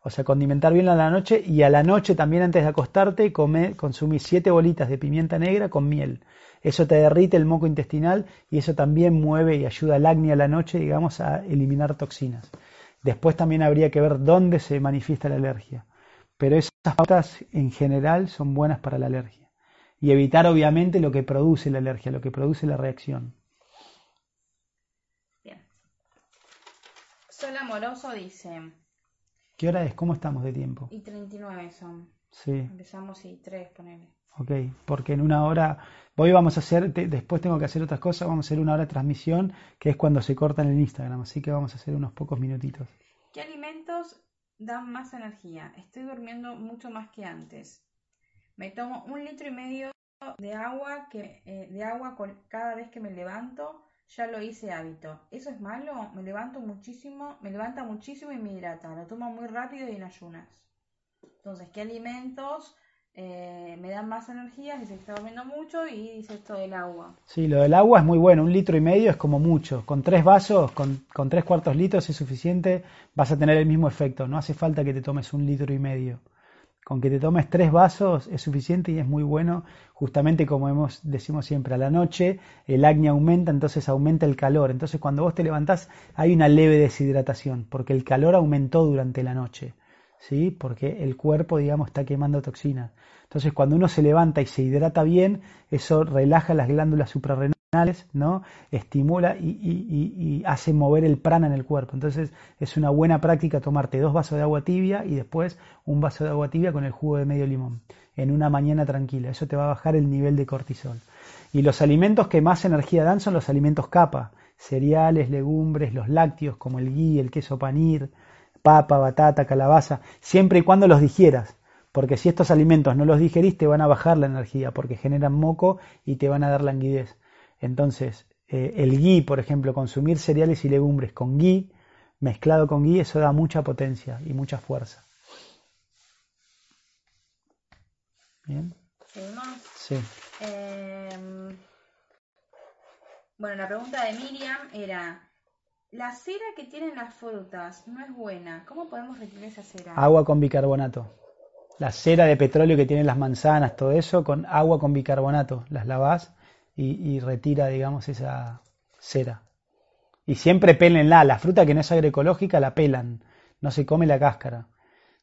O sea, condimentar bien a la noche y a la noche también antes de acostarte come, consumir 7 bolitas de pimienta negra con miel. Eso te derrite el moco intestinal y eso también mueve y ayuda al acné a la noche, digamos, a eliminar toxinas. Después también habría que ver dónde se manifiesta la alergia. Pero esas pautas en general son buenas para la alergia. Y evitar obviamente lo que produce la alergia, lo que produce la reacción. Bien. Sol Amoroso dice... ¿Qué hora es? ¿Cómo estamos de tiempo? Y 39 son. Sí. Empezamos y 3, ponele. Ok, porque en una hora, hoy vamos a hacer, después tengo que hacer otras cosas, vamos a hacer una hora de transmisión, que es cuando se corta en el Instagram, así que vamos a hacer unos pocos minutitos. ¿Qué alimentos dan más energía? Estoy durmiendo mucho más que antes. Me tomo un litro y medio de agua, que, eh, de agua cada vez que me levanto, ya lo hice hábito. ¿Eso es malo? Me levanto muchísimo, me levanta muchísimo y me hidrata. Lo tomo muy rápido y en ayunas. Entonces, ¿qué alimentos eh, me dan más energía si se está durmiendo mucho y dice esto del agua. Sí, lo del agua es muy bueno, un litro y medio es como mucho, con tres vasos, con, con tres cuartos litros es suficiente, vas a tener el mismo efecto, no hace falta que te tomes un litro y medio. Con que te tomes tres vasos es suficiente y es muy bueno, justamente como hemos, decimos siempre, a la noche el acné aumenta, entonces aumenta el calor. Entonces cuando vos te levantás hay una leve deshidratación, porque el calor aumentó durante la noche. ¿Sí? porque el cuerpo, digamos, está quemando toxinas. Entonces, cuando uno se levanta y se hidrata bien, eso relaja las glándulas suprarrenales, ¿no? estimula y, hace mover el prana en el cuerpo. Entonces, es una buena práctica tomarte dos vasos de agua tibia y después un vaso de agua tibia con el jugo de medio limón en una mañana tranquila. Eso te va a bajar el nivel de cortisol. Y los alimentos que más energía dan son los alimentos capa, cereales, legumbres, los lácteos como el ghee, el queso panir, papa, batata, calabaza, siempre y cuando los digieras, porque si estos alimentos no los digerís van a bajar la energía, porque generan moco y te van a dar languidez. Entonces, eh, el ghee, por ejemplo, consumir cereales y legumbres con ghee, mezclado con ghee, eso da mucha potencia y mucha fuerza. ¿Bien? Sí. Em, bueno, la pregunta de Miriam era, la cera que tienen las frutas no es buena. ¿Cómo podemos retirar esa cera? Agua con bicarbonato. La cera de petróleo que tienen las manzanas, todo eso, con agua con bicarbonato. Las lavas y, retira, digamos, esa cera. Y siempre pélenla. La fruta que no es agroecológica la pelan. No se come la cáscara.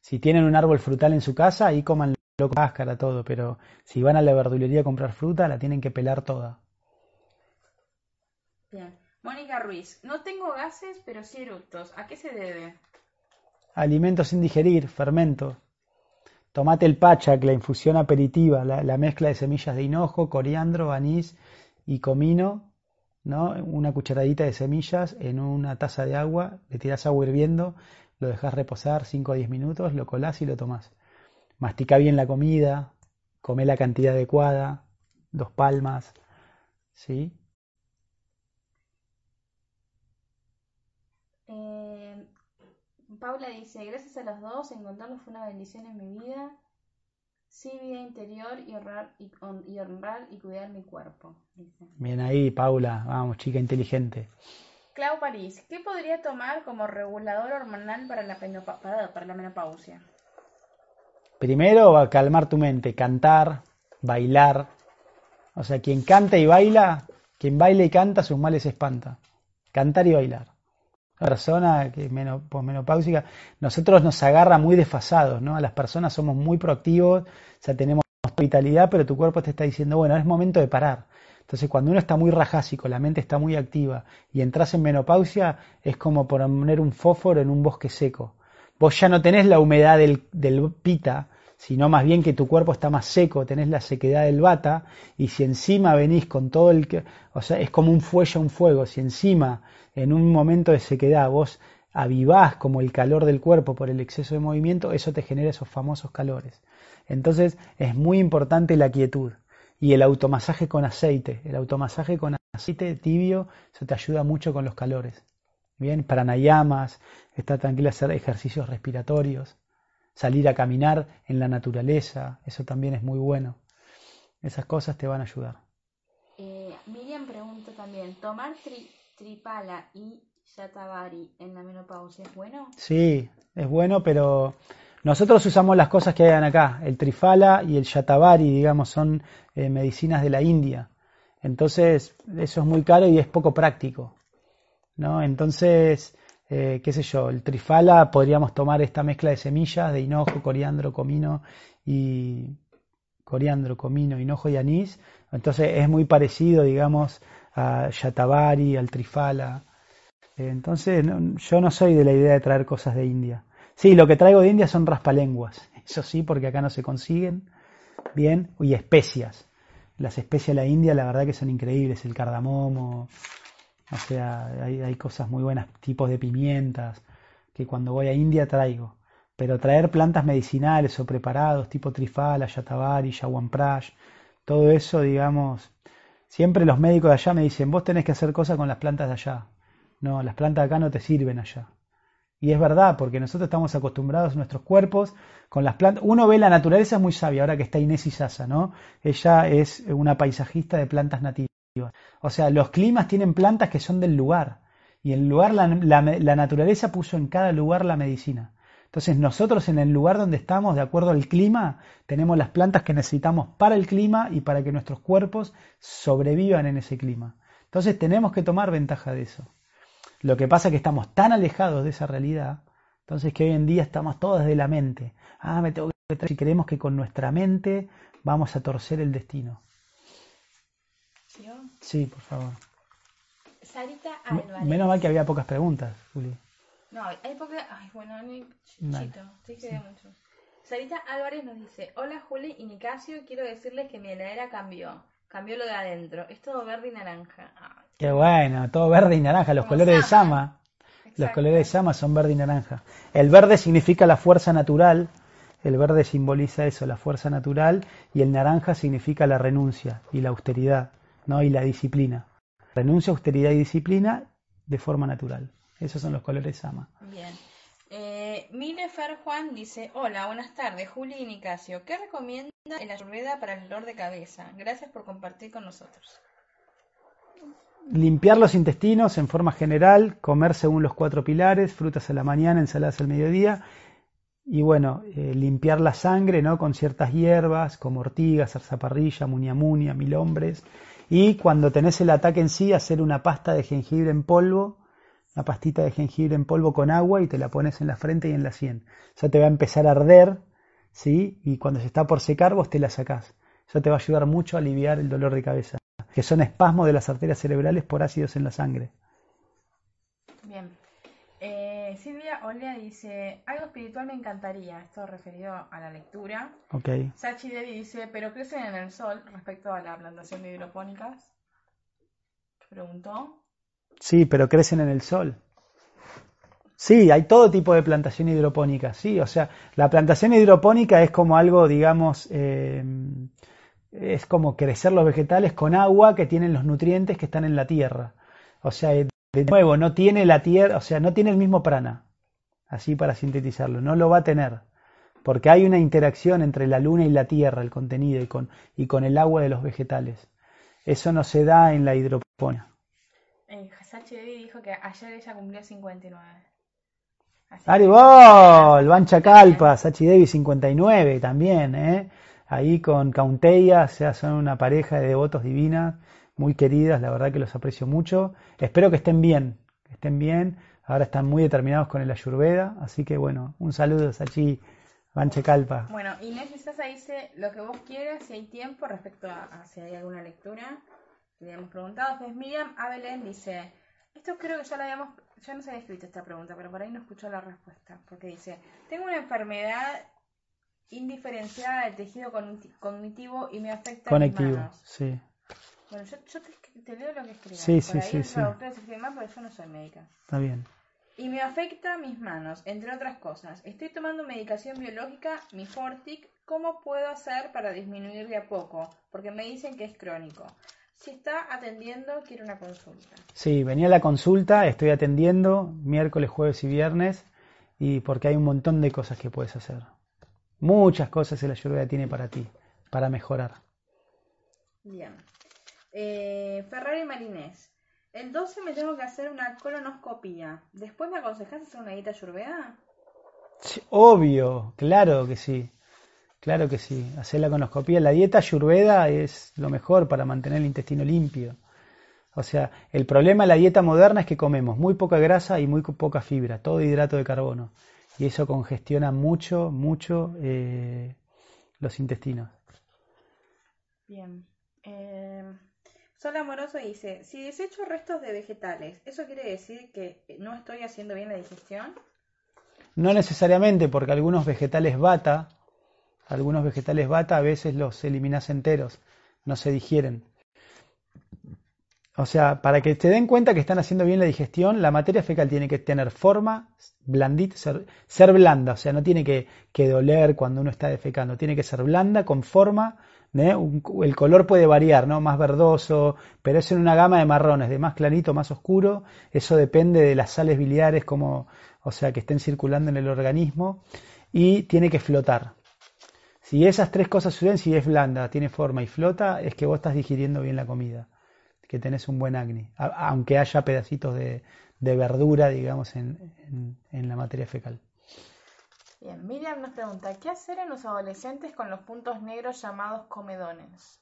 Si tienen un árbol frutal en su casa, ahí coman la cáscara, todo. Pero si van a la verdulería a comprar fruta, la tienen que pelar toda. Bien. Mónica Ruiz, no tengo gases, pero sí eructos. ¿A qué se debe? Alimentos sin digerir, fermentos. Tomate el pachac, la infusión aperitiva, la, mezcla de semillas de hinojo, coriandro, anís y comino, ¿no? Una cucharadita de semillas en una taza de agua, le tiras agua hirviendo, lo dejas reposar 5 o 10 minutos, lo colás y lo tomás. Mastica bien la comida, come la cantidad adecuada, dos palmas, ¿sí? Paula dice, gracias a los dos, encontrarlos fue una bendición en mi vida. Sí, vida interior y honrar y, y honrar y cuidar mi cuerpo. Dice. Bien ahí, Paula, vamos, chica inteligente. Clau París, ¿qué podría tomar como regulador hormonal para la, para, para la menopausia? Primero va a calmar tu mente, cantar, bailar. O sea, quien canta y baila, quien baila y canta, sus males se espanta. Cantar y bailar. Persona que es meno- posmenopáusica, nosotros nos agarra muy desfasados, ¿no? A las personas somos muy proactivos, o sea, tenemos vitalidad, pero tu cuerpo te está diciendo, bueno, es momento de parar. Entonces, cuando uno está muy rajásico, la mente está muy activa y entras en menopausia, es como poner un fósforo en un bosque seco. Vos ya no tenés la humedad del, del pita, sino más bien que tu cuerpo está más seco, tenés la sequedad del bata, y si encima venís con todo el que, o sea, es como un fuelle a un fuego, si encima en un momento de sequedad vos avivás como el calor del cuerpo por el exceso de movimiento, eso te genera esos famosos calores. Entonces es muy importante la quietud y el automasaje con aceite, el automasaje con aceite tibio, eso te ayuda mucho con los calores. Bien, pranayamas, estar tranquila, hacer ejercicios respiratorios, salir a caminar en la naturaleza, eso también es muy bueno. Esas cosas te van a ayudar. Eh, Miriam pregunta también, ¿tomar tri- tripala y shatavari en la menopausia es bueno? Sí, es bueno, pero nosotros usamos las cosas que hayan acá. El trifala y el shatavari, digamos, son eh, medicinas de la India. Entonces, eso es muy caro y es poco práctico. ¿no? Entonces, eh, qué sé yo, el trifala podríamos tomar esta mezcla de semillas de hinojo, coriandro, comino y coriandro, comino, hinojo y anís. Entonces es muy parecido, digamos, a shatavari, al trifala. Eh, Entonces yo no soy de la idea de traer cosas de India. Sí, lo que traigo de India son raspalenguas. Eso sí, porque acá no se consiguen. Bien, y especias. Las especias de la India, la verdad que son increíbles. El cardamomo, o sea, hay, cosas muy buenas, tipos de pimientas, que cuando voy a India traigo. Pero traer plantas medicinales o preparados, tipo trifala, yatavari, yawanprash, todo eso, digamos, siempre los médicos de allá me dicen, vos tenés que hacer cosas con las plantas de allá. No, las plantas de acá no te sirven allá. Y es verdad, porque nosotros estamos acostumbrados nuestros cuerpos con las plantas. Uno ve la naturaleza muy sabia, ahora que está Inés Sasa, ¿no? Ella es una paisajista de plantas nativas. O sea, los climas tienen plantas que son del lugar. Y el lugar, la, naturaleza puso en cada lugar la medicina. Entonces nosotros en el lugar donde estamos, de acuerdo al clima, tenemos las plantas que necesitamos para el clima y para que nuestros cuerpos sobrevivan en ese clima. Entonces tenemos que tomar ventaja de eso. Lo que pasa es que estamos tan alejados de esa realidad, entonces que hoy en día estamos todos de la mente. Ah, me tengo que. Si creemos que con nuestra mente vamos a torcer el destino. Sí, por favor. Sarita Álvarez. Menos mal que había pocas preguntas, Juli. No, hay poca... Ay, bueno, ni chito, te quedé mucho. Sarita Álvarez nos dice, hola Juli y Nicasio, quiero decirles que mi heladera cambió. Cambió lo de adentro. Es todo verde y naranja. Qué bueno, todo verde y naranja, los colores de. Sama. Los colores de Sama son verde y naranja. El verde significa la fuerza natural, el verde simboliza eso, la fuerza natural, y el naranja significa la renuncia y la austeridad, ¿no? Y la disciplina. Renuncia, austeridad y disciplina de forma natural. Esos son los colores Sama. Bien. Eh, Juan dice, hola, buenas tardes, Juli y Nicasio. ¿Qué recomienda el ayurveda para el dolor de cabeza? Gracias por compartir con nosotros. Limpiar los intestinos en forma general, comer según los cuatro pilares, frutas a la mañana, ensaladas al mediodía, y bueno, eh, limpiar la sangre ¿no? con ciertas hierbas como ortigas, zarzaparrilla, muña muña, mil hombres, y cuando tenés el ataque en sí, hacer una pasta de jengibre en polvo, una pastita de jengibre en polvo con agua y te la pones en la frente y en la sien. Eso te va a empezar a arder, ¿sí? Y cuando se está por secar, vos te la sacás. Eso te va a ayudar mucho a aliviar el dolor de cabeza, que son espasmos de las arterias cerebrales por ácidos en la sangre. Eh, Silvia Olea dice, algo espiritual me encantaría. Esto referido a la lectura. Ok. Sachi Devi dice, pero crecen en el sol respecto a la plantación de hidropónicas. Preguntó. Sí, pero crecen en el sol. Sí, hay todo tipo de plantación hidropónica, sí. O sea, la plantación hidropónica es como algo, digamos, eh, es como crecer los vegetales con agua que tienen los nutrientes que están en la tierra. O sea, de nuevo, no tiene la tierra, o sea, no tiene el mismo prana. Así para sintetizarlo, no lo va a tener. Porque hay una interacción entre la luna y la tierra, el contenido, y con, y con el agua de los vegetales. Eso no se da en la hidroponía. Eh, Sachi Devi dijo que ayer ella cumplió 59. ¡Aribol! Bancha Calpa, Sachi Devi 59 también, ¿eh? Ahí con Caunteia, o sea, son una pareja de devotos divinas, muy queridas, la verdad que los aprecio mucho. Espero que estén bien, que estén bien. Ahora están muy determinados con el Ayurveda, así que bueno, un saludo, Sachi Bancha Calpa. Bueno, Inés Sasa dice lo que vos quieras, si hay tiempo, respecto a, si hay alguna lectura. Le hemos preguntado. Después Miriam Abelén dice, esto creo que ya lo habíamos yo no se había escrito esta pregunta, pero por ahí no escuchó la respuesta, porque dice, tengo una enfermedad indiferenciada del tejido cognitivo y me afecta Conectivo, mis manos. sí. Bueno, yo, yo te, leo lo que escribí. Sí, sí, sí. sí. Más, pero yo no soy médica. Está bien. Y me afecta mis manos, entre otras cosas. Estoy tomando medicación biológica, mi Fortic. ¿Cómo puedo hacer para disminuir de a poco? Porque me dicen que es crónico. Si está atendiendo, quiero una consulta. Sí, venía la consulta, estoy atendiendo miércoles, jueves y viernes, y porque hay un montón de cosas que puedes hacer. Muchas cosas el Ayurveda tiene para ti, para mejorar. Bien. Eh, Ferrari Marinés. El 12 me tengo que hacer una colonoscopia. ¿Después me aconsejas hacer una dieta Ayurveda? obvio, claro que sí. Claro que sí, hacer la conoscopía. La dieta ayurveda es lo mejor para mantener el intestino limpio. O sea, el problema de la dieta moderna es que comemos muy poca grasa y muy poca fibra, todo hidrato de carbono. Y eso congestiona mucho, mucho eh, los intestinos. Bien. Eh, Sol Amoroso dice, si desecho restos de vegetales, ¿eso quiere decir que no estoy haciendo bien la digestión? No necesariamente, porque algunos vegetales bata algunos vegetales bata a veces los eliminas enteros, no se digieren. O sea, para que te den cuenta que están haciendo bien la digestión, la materia fecal tiene que tener forma, blandita, ser, blanda, o sea, no tiene que, doler cuando uno está defecando, tiene que ser blanda, con forma, ¿eh? el color puede variar, ¿no? Más verdoso, pero es en una gama de marrones, de más clarito, más oscuro, eso depende de las sales biliares, como, o sea, que estén circulando en el organismo, y tiene que flotar. Si esas tres cosas suceden, si es blanda, tiene forma y flota, es que vos estás digiriendo bien la comida, que tenés un buen acné, aunque haya pedacitos de, verdura, digamos, en, la materia fecal. Bien, Miriam nos pregunta, ¿qué hacer en los adolescentes con los puntos negros llamados comedones?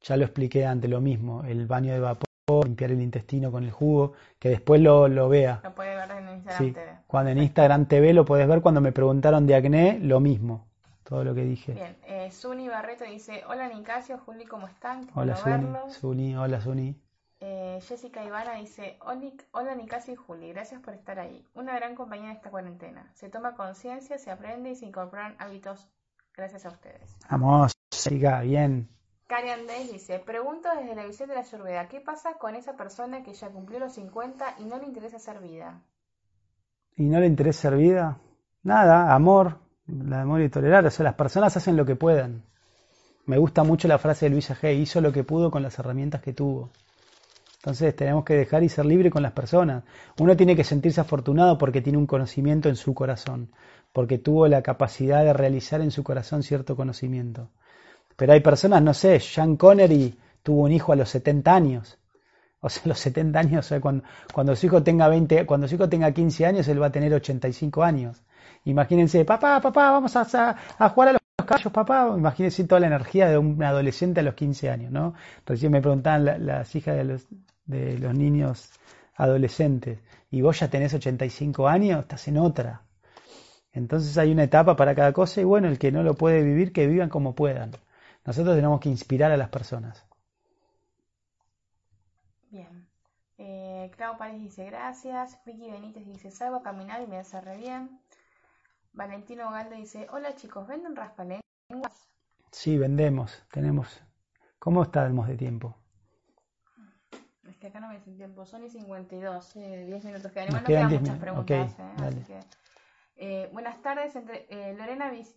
Ya lo expliqué antes, lo mismo, el baño de vapor, limpiar el intestino con el jugo, que después lo, lo vea. Lo puede ver en Instagram TV. Cuando en Instagram TV lo puedes ver, cuando me preguntaron de acné, lo mismo todo lo que dije. Bien, eh, Suni Barreto dice, hola Nicasio, Juli, ¿cómo están? hola Suni, hola Suni. Eh, Jessica Ivana dice, hola Nicasio y Juli, gracias por estar ahí. Una gran compañía en esta cuarentena. Se toma conciencia, se aprende y se incorporan hábitos gracias a ustedes. Vamos, siga, bien. Karian Day dice, pregunto desde la visión de la Ayurveda, ¿qué pasa con esa persona que ya cumplió los 50 y no le interesa hacer vida? ¿Y no le interesa hacer vida? Nada, amor, la memoria y tolerar, o sea, las personas hacen lo que puedan. Me gusta mucho la frase de Luisa G, hizo lo que pudo con las herramientas que tuvo. Entonces tenemos que dejar y ser libre con las personas. Uno tiene que sentirse afortunado porque tiene un conocimiento en su corazón, porque tuvo la capacidad de realizar en su corazón cierto conocimiento. Pero hay personas, no sé, Sean Connery tuvo un hijo a los 70 años. O sea, los 70 años, o sea, cuando, su hijo tenga 20, cuando su hijo tenga 15 años, él va a tener 85 años. Imagínense, papá, papá, vamos a, jugar a los caballos, papá. Imagínense toda la energía de un adolescente a los 15 años, ¿no? Recién me preguntaban las hijas de los, de los niños adolescentes. Y vos ya tenés 85 años, estás en otra. Entonces hay una etapa para cada cosa y bueno, el que no lo puede vivir, que vivan como puedan. Nosotros tenemos que inspirar a las personas. Bien. Eh, Clau dice gracias. Vicky Benítez dice salgo a caminar y me hace re bien. Valentino Galdo dice, hola chicos, ¿venden raspalenguas? Sí, vendemos, tenemos. ¿Cómo estamos de tiempo? Que acá no me dice tiempo, son y 52, eh, 10 minutos quedan. Igual quedan quedan 10 muchas preguntas, eh, así que... eh, buenas tardes, entre, eh, Lorena Vis-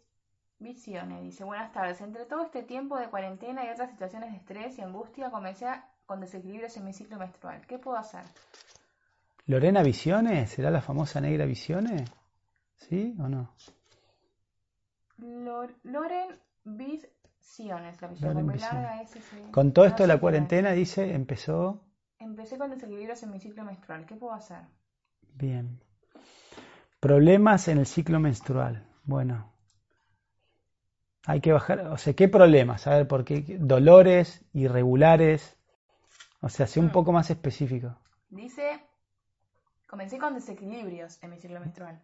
Visione dice, buenas tardes, entre todo este tiempo de cuarentena y otras situaciones de estrés y angustia, comencé a- con desequilibrios en mi ciclo menstrual. ¿Qué puedo hacer? ¿Lorena Visione? ¿Será la famosa negra Visione? ¿Sí o no? Lor- Loren larga, ese sí. Con todo No esto de la cuarentena, dice, empezó Empecé con desequilibrios en mi ciclo menstrual. ¿Qué puedo hacer? bien. Problemas en el ciclo menstrual. Bueno, hay que bajar, o sea, ¿qué problemas? A ver, ¿por qué? Dolores irregulares. O sea, sea un Mm. poco más específico. Dice, comencé con desequilibrios en mi ciclo menstrual.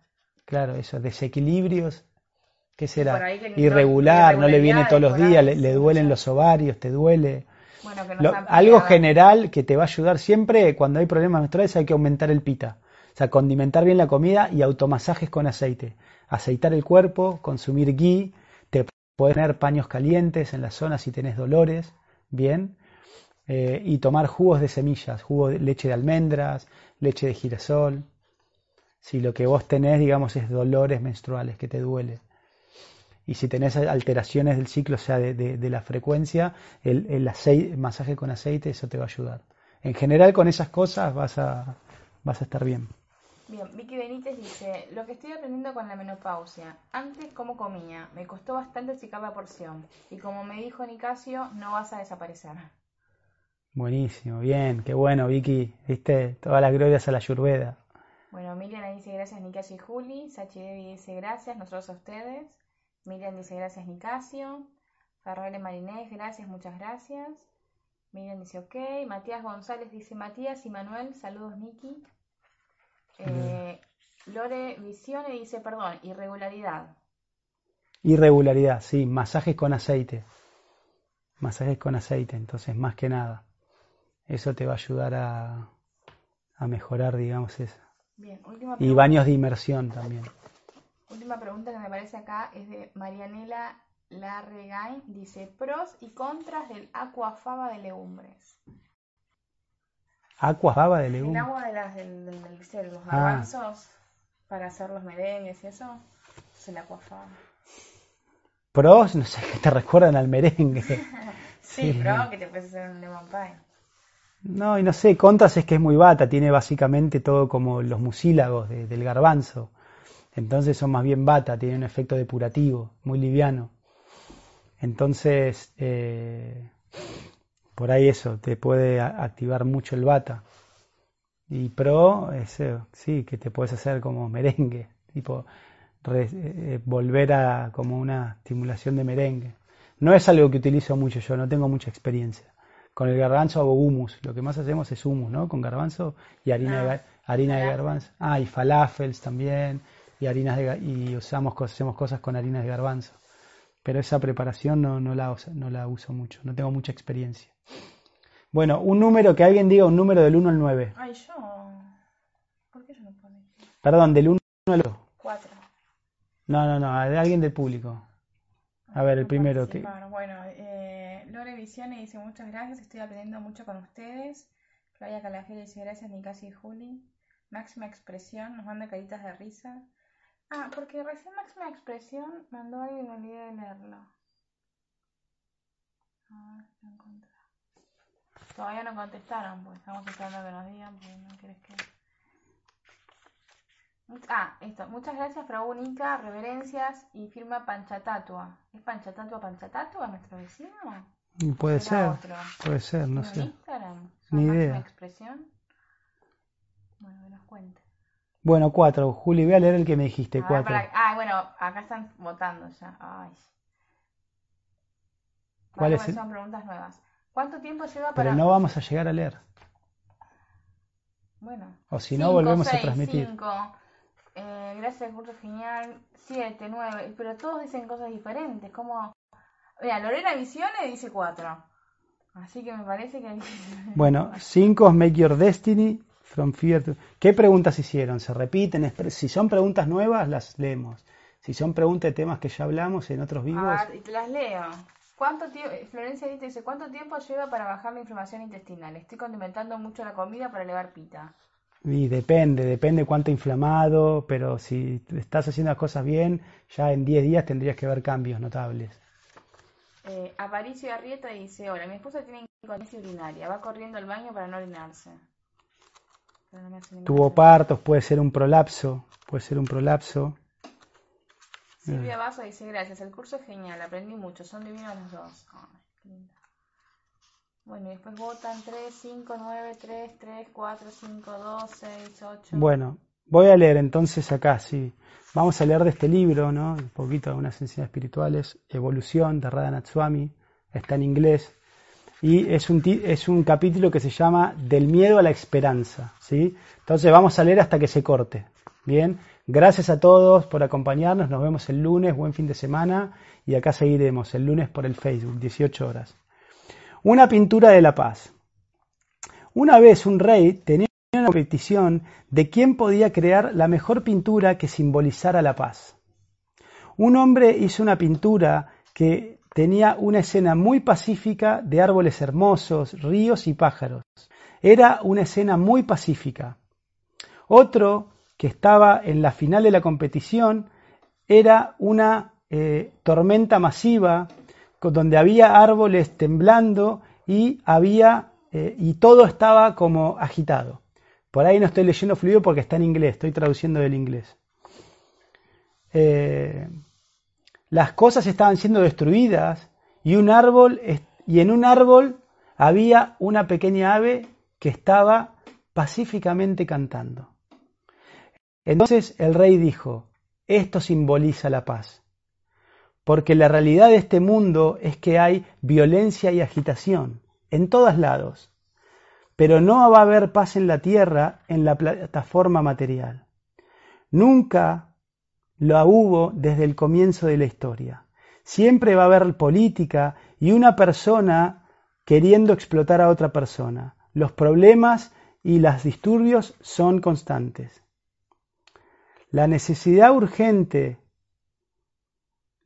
Claro, eso, desequilibrios. ¿Qué será? Irregular, no le viene todos los días, le, le duelen los ovarios, te duele. Bueno, que Lo- algo general que te va a ayudar siempre cuando hay problemas menstruales hay que aumentar el pita. O sea, condimentar bien la comida y automasajes con aceite. Aceitar el cuerpo, consumir ghee, te puedes poner paños calientes en la zona si tenés dolores, bien. Eh, y tomar jugos de semillas, jugo de leche de almendras, leche de girasol. Si lo que vos tenés, digamos, es dolores menstruales, que te duele. Y si tenés alteraciones del ciclo, o sea, de, de- de la frecuencia, el, el acei- masaje con aceite, eso te va a ayudar. En general, con esas cosas vas a, vas a estar bien. Bien, Vicky Benítez dice, lo que estoy aprendiendo con la menopausia. Antes, ¿cómo comía? Me costó bastante achicar la porción. Y como me dijo Nicasio, no vas a desaparecer. Buenísimo, bien, qué bueno, Vicky. Viste, todas las glorias a la Yurveda. Bueno, Miriam dice gracias Nicasio y Juli. Sachi Devi dice gracias, nosotros a ustedes. Miriam dice gracias Nicasio. Ferrari Marinés, gracias, muchas gracias. Miriam dice ok. Matías González dice Matías y Manuel, saludos Niki. Eh, Lore Visione dice perdón, irregularidad. Irregularidad, sí, masajes con aceite. Masajes con aceite, entonces más que nada. Eso te va a ayudar a, a mejorar, digamos, eso. Bien, última Y pregunta. baños de inmersión también. Última pregunta que me aparece acá es de Marianela Larregain. Dice pros y contras del aquafaba de legumbres. Aqua baba de El legumbre. agua de las del, los Ah. garbanzos para hacer los merengues y eso es el aquafaba. Pros, no sé, que te recuerdan al merengue. Sí, Sí. que te puedes hacer un lemon pie. No, y no sé, contras es que es muy bata, tiene básicamente todo como los mucílagos de- del garbanzo. Entonces son más bien bata, tiene un efecto depurativo, muy liviano. Entonces, eh, por ahí eso, te puede activar mucho el bata. Y pro, es, eh, sí, que te puedes hacer como merengue, tipo re- eh, volver a como una estimulación de merengue. No es algo que utilizo mucho yo, no tengo mucha experiencia. Con el garbanzo hago hummus, lo que más hacemos es hummus, ¿no? Con garbanzo y harina, de, Ah, harina de garbanzo. Ah, y falafels también, y harinas de, y usamos, hacemos cosas con harinas de garbanzo. Pero esa preparación no, no, la, no la uso mucho, no tengo mucha experiencia. Bueno, un número, que alguien diga un número del 1 al 9. Ay, yo. ¿Por qué yo no pone? Perdón, del 1 al 2. Cuatro. No, no, no, de alguien del público. A ver, el primero que... Bueno, eh, Lore Visione dice muchas gracias, estoy aprendiendo mucho con ustedes. Claudia Calafel dice gracias Nicasi y Juli. Máxima Expresión nos manda caritas de risa. Ah, porque recién Máxima Expresión mandó algo y me olvidé de leerlo. A ver, no encontré. Todavía no contestaron, pues estamos esperando que nos digan, porque no querés que... Ah, esto. Muchas gracias, Frau Nica, reverencias y firma Panchatatua. ¿Es Panchatatua Panchatatua nuestro vecino? Puede ¿Será ser, otro? puede ser, no ¿Tiene un sé. Instagram? Ni ¿Una idea. máxima expresión? Bueno, que nos cuente. Bueno, cuatro. Juli, voy a leer el que me dijiste, A ver, cuatro. para- Ah, bueno, acá están votando ya. Ay. ¿Cuál Vale, es el- Son preguntas nuevas. ¿Cuánto tiempo lleva Pero para...? no vamos a llegar a leer. Bueno. O si no, Cinco, volvemos a seis, transmitir. cinco. Eh, gracias, curso genial. Siete, nueve. Pero todos dicen cosas diferentes. Como. Mira, Lorena Visione dice cuatro. Así que me parece que hay Bueno, cinco es Make Your Destiny from Fear to... ¿Qué preguntas hicieron? ¿Se repiten? Si son preguntas nuevas, las leemos. Si son preguntas de temas que ya hablamos en otros vivos, A ver, y te las leo. ¿Cuánto tiempo, Florencia Dita dice, ¿cuánto tiempo lleva para bajar la inflamación intestinal? Estoy condimentando mucho la comida para elevar pita. Y depende, depende cuánto inflamado, pero si estás haciendo las cosas bien, ya en 10 días tendrías que ver cambios notables. Eh, Aparicio Arrieta dice, hola, mi esposa tiene incontinencia urinaria, va corriendo al baño para no orinarse. Pero no me hace ningún Tuvo partos, puede ser un prolapso, puede ser un prolapso. Silvia Vaso dice, gracias, el curso es genial, aprendí mucho, son divinos los dos. Ay. Bueno, y después votan 3, 5, 9, 3, 3, 4, 5, 2, 6, 8. Bueno, voy a leer entonces acá, sí. Vamos a leer de este libro, ¿no? Un poquito de unas enseñanzas espirituales, Evolución, de Radha Natswami, está en inglés. Y es un, es un capítulo que se llama Del miedo a la esperanza, ¿sí? Entonces vamos a leer hasta que se corte, ¿bien? Gracias a todos por acompañarnos. Nos vemos el lunes. Buen fin de semana. Y acá seguiremos el lunes por el Facebook, 18 horas. Una pintura de la paz. Una vez un rey tenía una competición de quién podía crear la mejor pintura que simbolizara la paz. Un hombre hizo una pintura que tenía una escena muy pacífica de árboles hermosos, ríos y pájaros. Era una escena muy pacífica. Otro que estaba en la final de la competición era una eh, tormenta masiva donde había árboles temblando y había eh, y todo estaba como agitado. Por ahí no estoy leyendo fluido porque está en inglés, estoy traduciendo del inglés. Eh, las cosas estaban siendo destruidas y un árbol y en un árbol había una pequeña ave que estaba pacíficamente cantando. Entonces el rey dijo, esto simboliza la paz, porque la realidad de este mundo es que hay violencia y agitación en todos lados, pero no va a haber paz en la tierra en la plataforma material. Nunca lo hubo desde el comienzo de la historia. Siempre va a haber política y una persona queriendo explotar a otra persona. Los problemas y los disturbios son constantes. La necesidad urgente,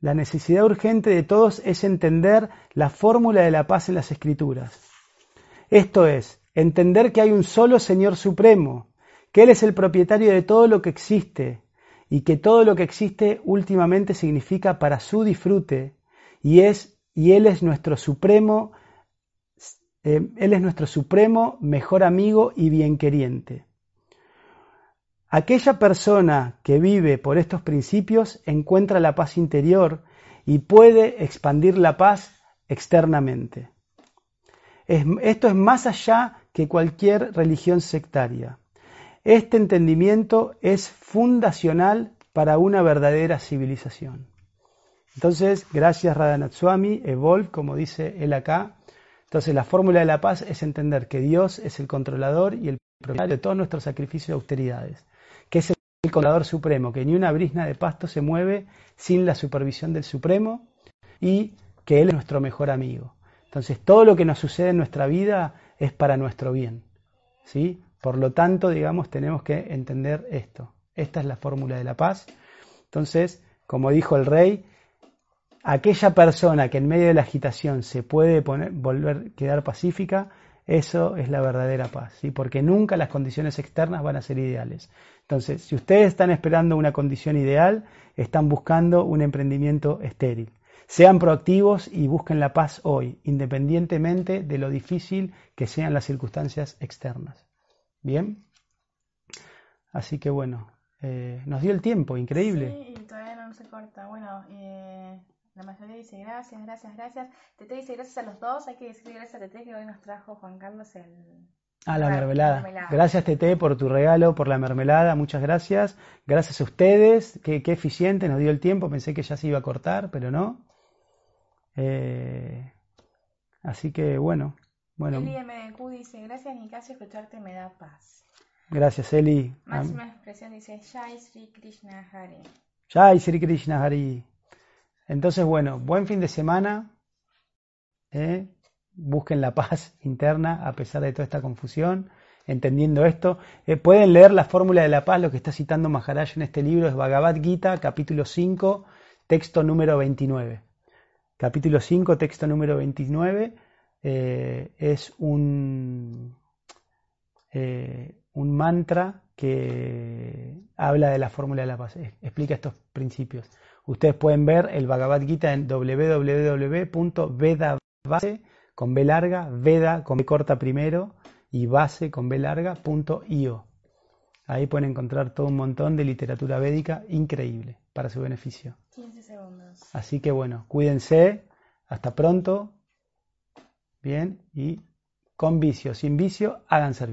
la necesidad urgente de todos es entender la fórmula de la paz en las escrituras. Esto es, entender que hay un solo Señor Supremo, que Él es el propietario de todo lo que existe y que todo lo que existe últimamente significa para su disfrute y es y Él es nuestro supremo eh, Él es nuestro supremo mejor amigo y bienqueriente. Aquella persona que vive por estos principios encuentra la paz interior y puede expandir la paz externamente. esto es más allá que cualquier religión sectaria. Este entendimiento es fundacional para una verdadera civilización. Entonces, gracias Radhanatswami, Evol, como dice él acá. Entonces, la fórmula de la paz es entender que Dios es el controlador y el propietario de todos nuestros sacrificios y austeridades que es el controlador supremo, que ni una brisna de pasto se mueve sin la supervisión del Supremo y que Él es nuestro mejor amigo. Entonces, todo lo que nos sucede en nuestra vida es para nuestro bien. ¿sí? Por lo tanto, digamos, tenemos que entender esto. Esta es la fórmula de la paz. Entonces, como dijo el rey, aquella persona que en medio de la agitación se puede poner, volver quedar pacífica, eso es la verdadera paz, ¿sí? porque nunca las condiciones externas van a ser ideales. Entonces, si ustedes están esperando una condición ideal, están buscando un emprendimiento estéril. Sean proactivos y busquen la paz hoy, independientemente de lo difícil que sean las circunstancias externas. ¿Bien? Así que bueno, eh, nos dio el tiempo, increíble. Sí, y todavía no se corta. Bueno, eh, la mayoría dice gracias, gracias, gracias. Tete dice gracias a los dos. Hay que decir gracias a Tete que hoy nos trajo Juan Carlos el, Ah, la mermelada. Gracias, Tete, por tu regalo, por la mermelada. Muchas gracias. Gracias a ustedes. Qué, eficiente, nos dio el tiempo. Pensé que ya se iba a cortar, pero no. Eh, así que, bueno. Bueno. Eli MDQ dice: Gracias, Nicasio, escucharte me da paz. Gracias, Eli. Máxima expresión dice: Jai Sri Krishna Hari. Jai Sri Krishna Hari. Entonces, bueno, buen fin de semana. ¿eh? busquen la paz interna a pesar de toda esta confusión, entendiendo esto. Eh, pueden leer la fórmula de la paz, lo que está citando Maharaj en este libro es Bhagavad Gita, capítulo 5, texto número 29. capítulo 5, texto número 29, eh, es un, eh, un mantra que habla de la fórmula de la paz, explica estos principios. Ustedes pueden ver el Bhagavad Gita en www.vedabase con B larga, Veda con B corta primero y base con B larga, punto io. Ahí pueden encontrar todo un montón de literatura védica increíble para su beneficio. 15 segundos. Así que bueno, cuídense, hasta pronto. Bien, y con vicio, sin vicio, hagan servicio.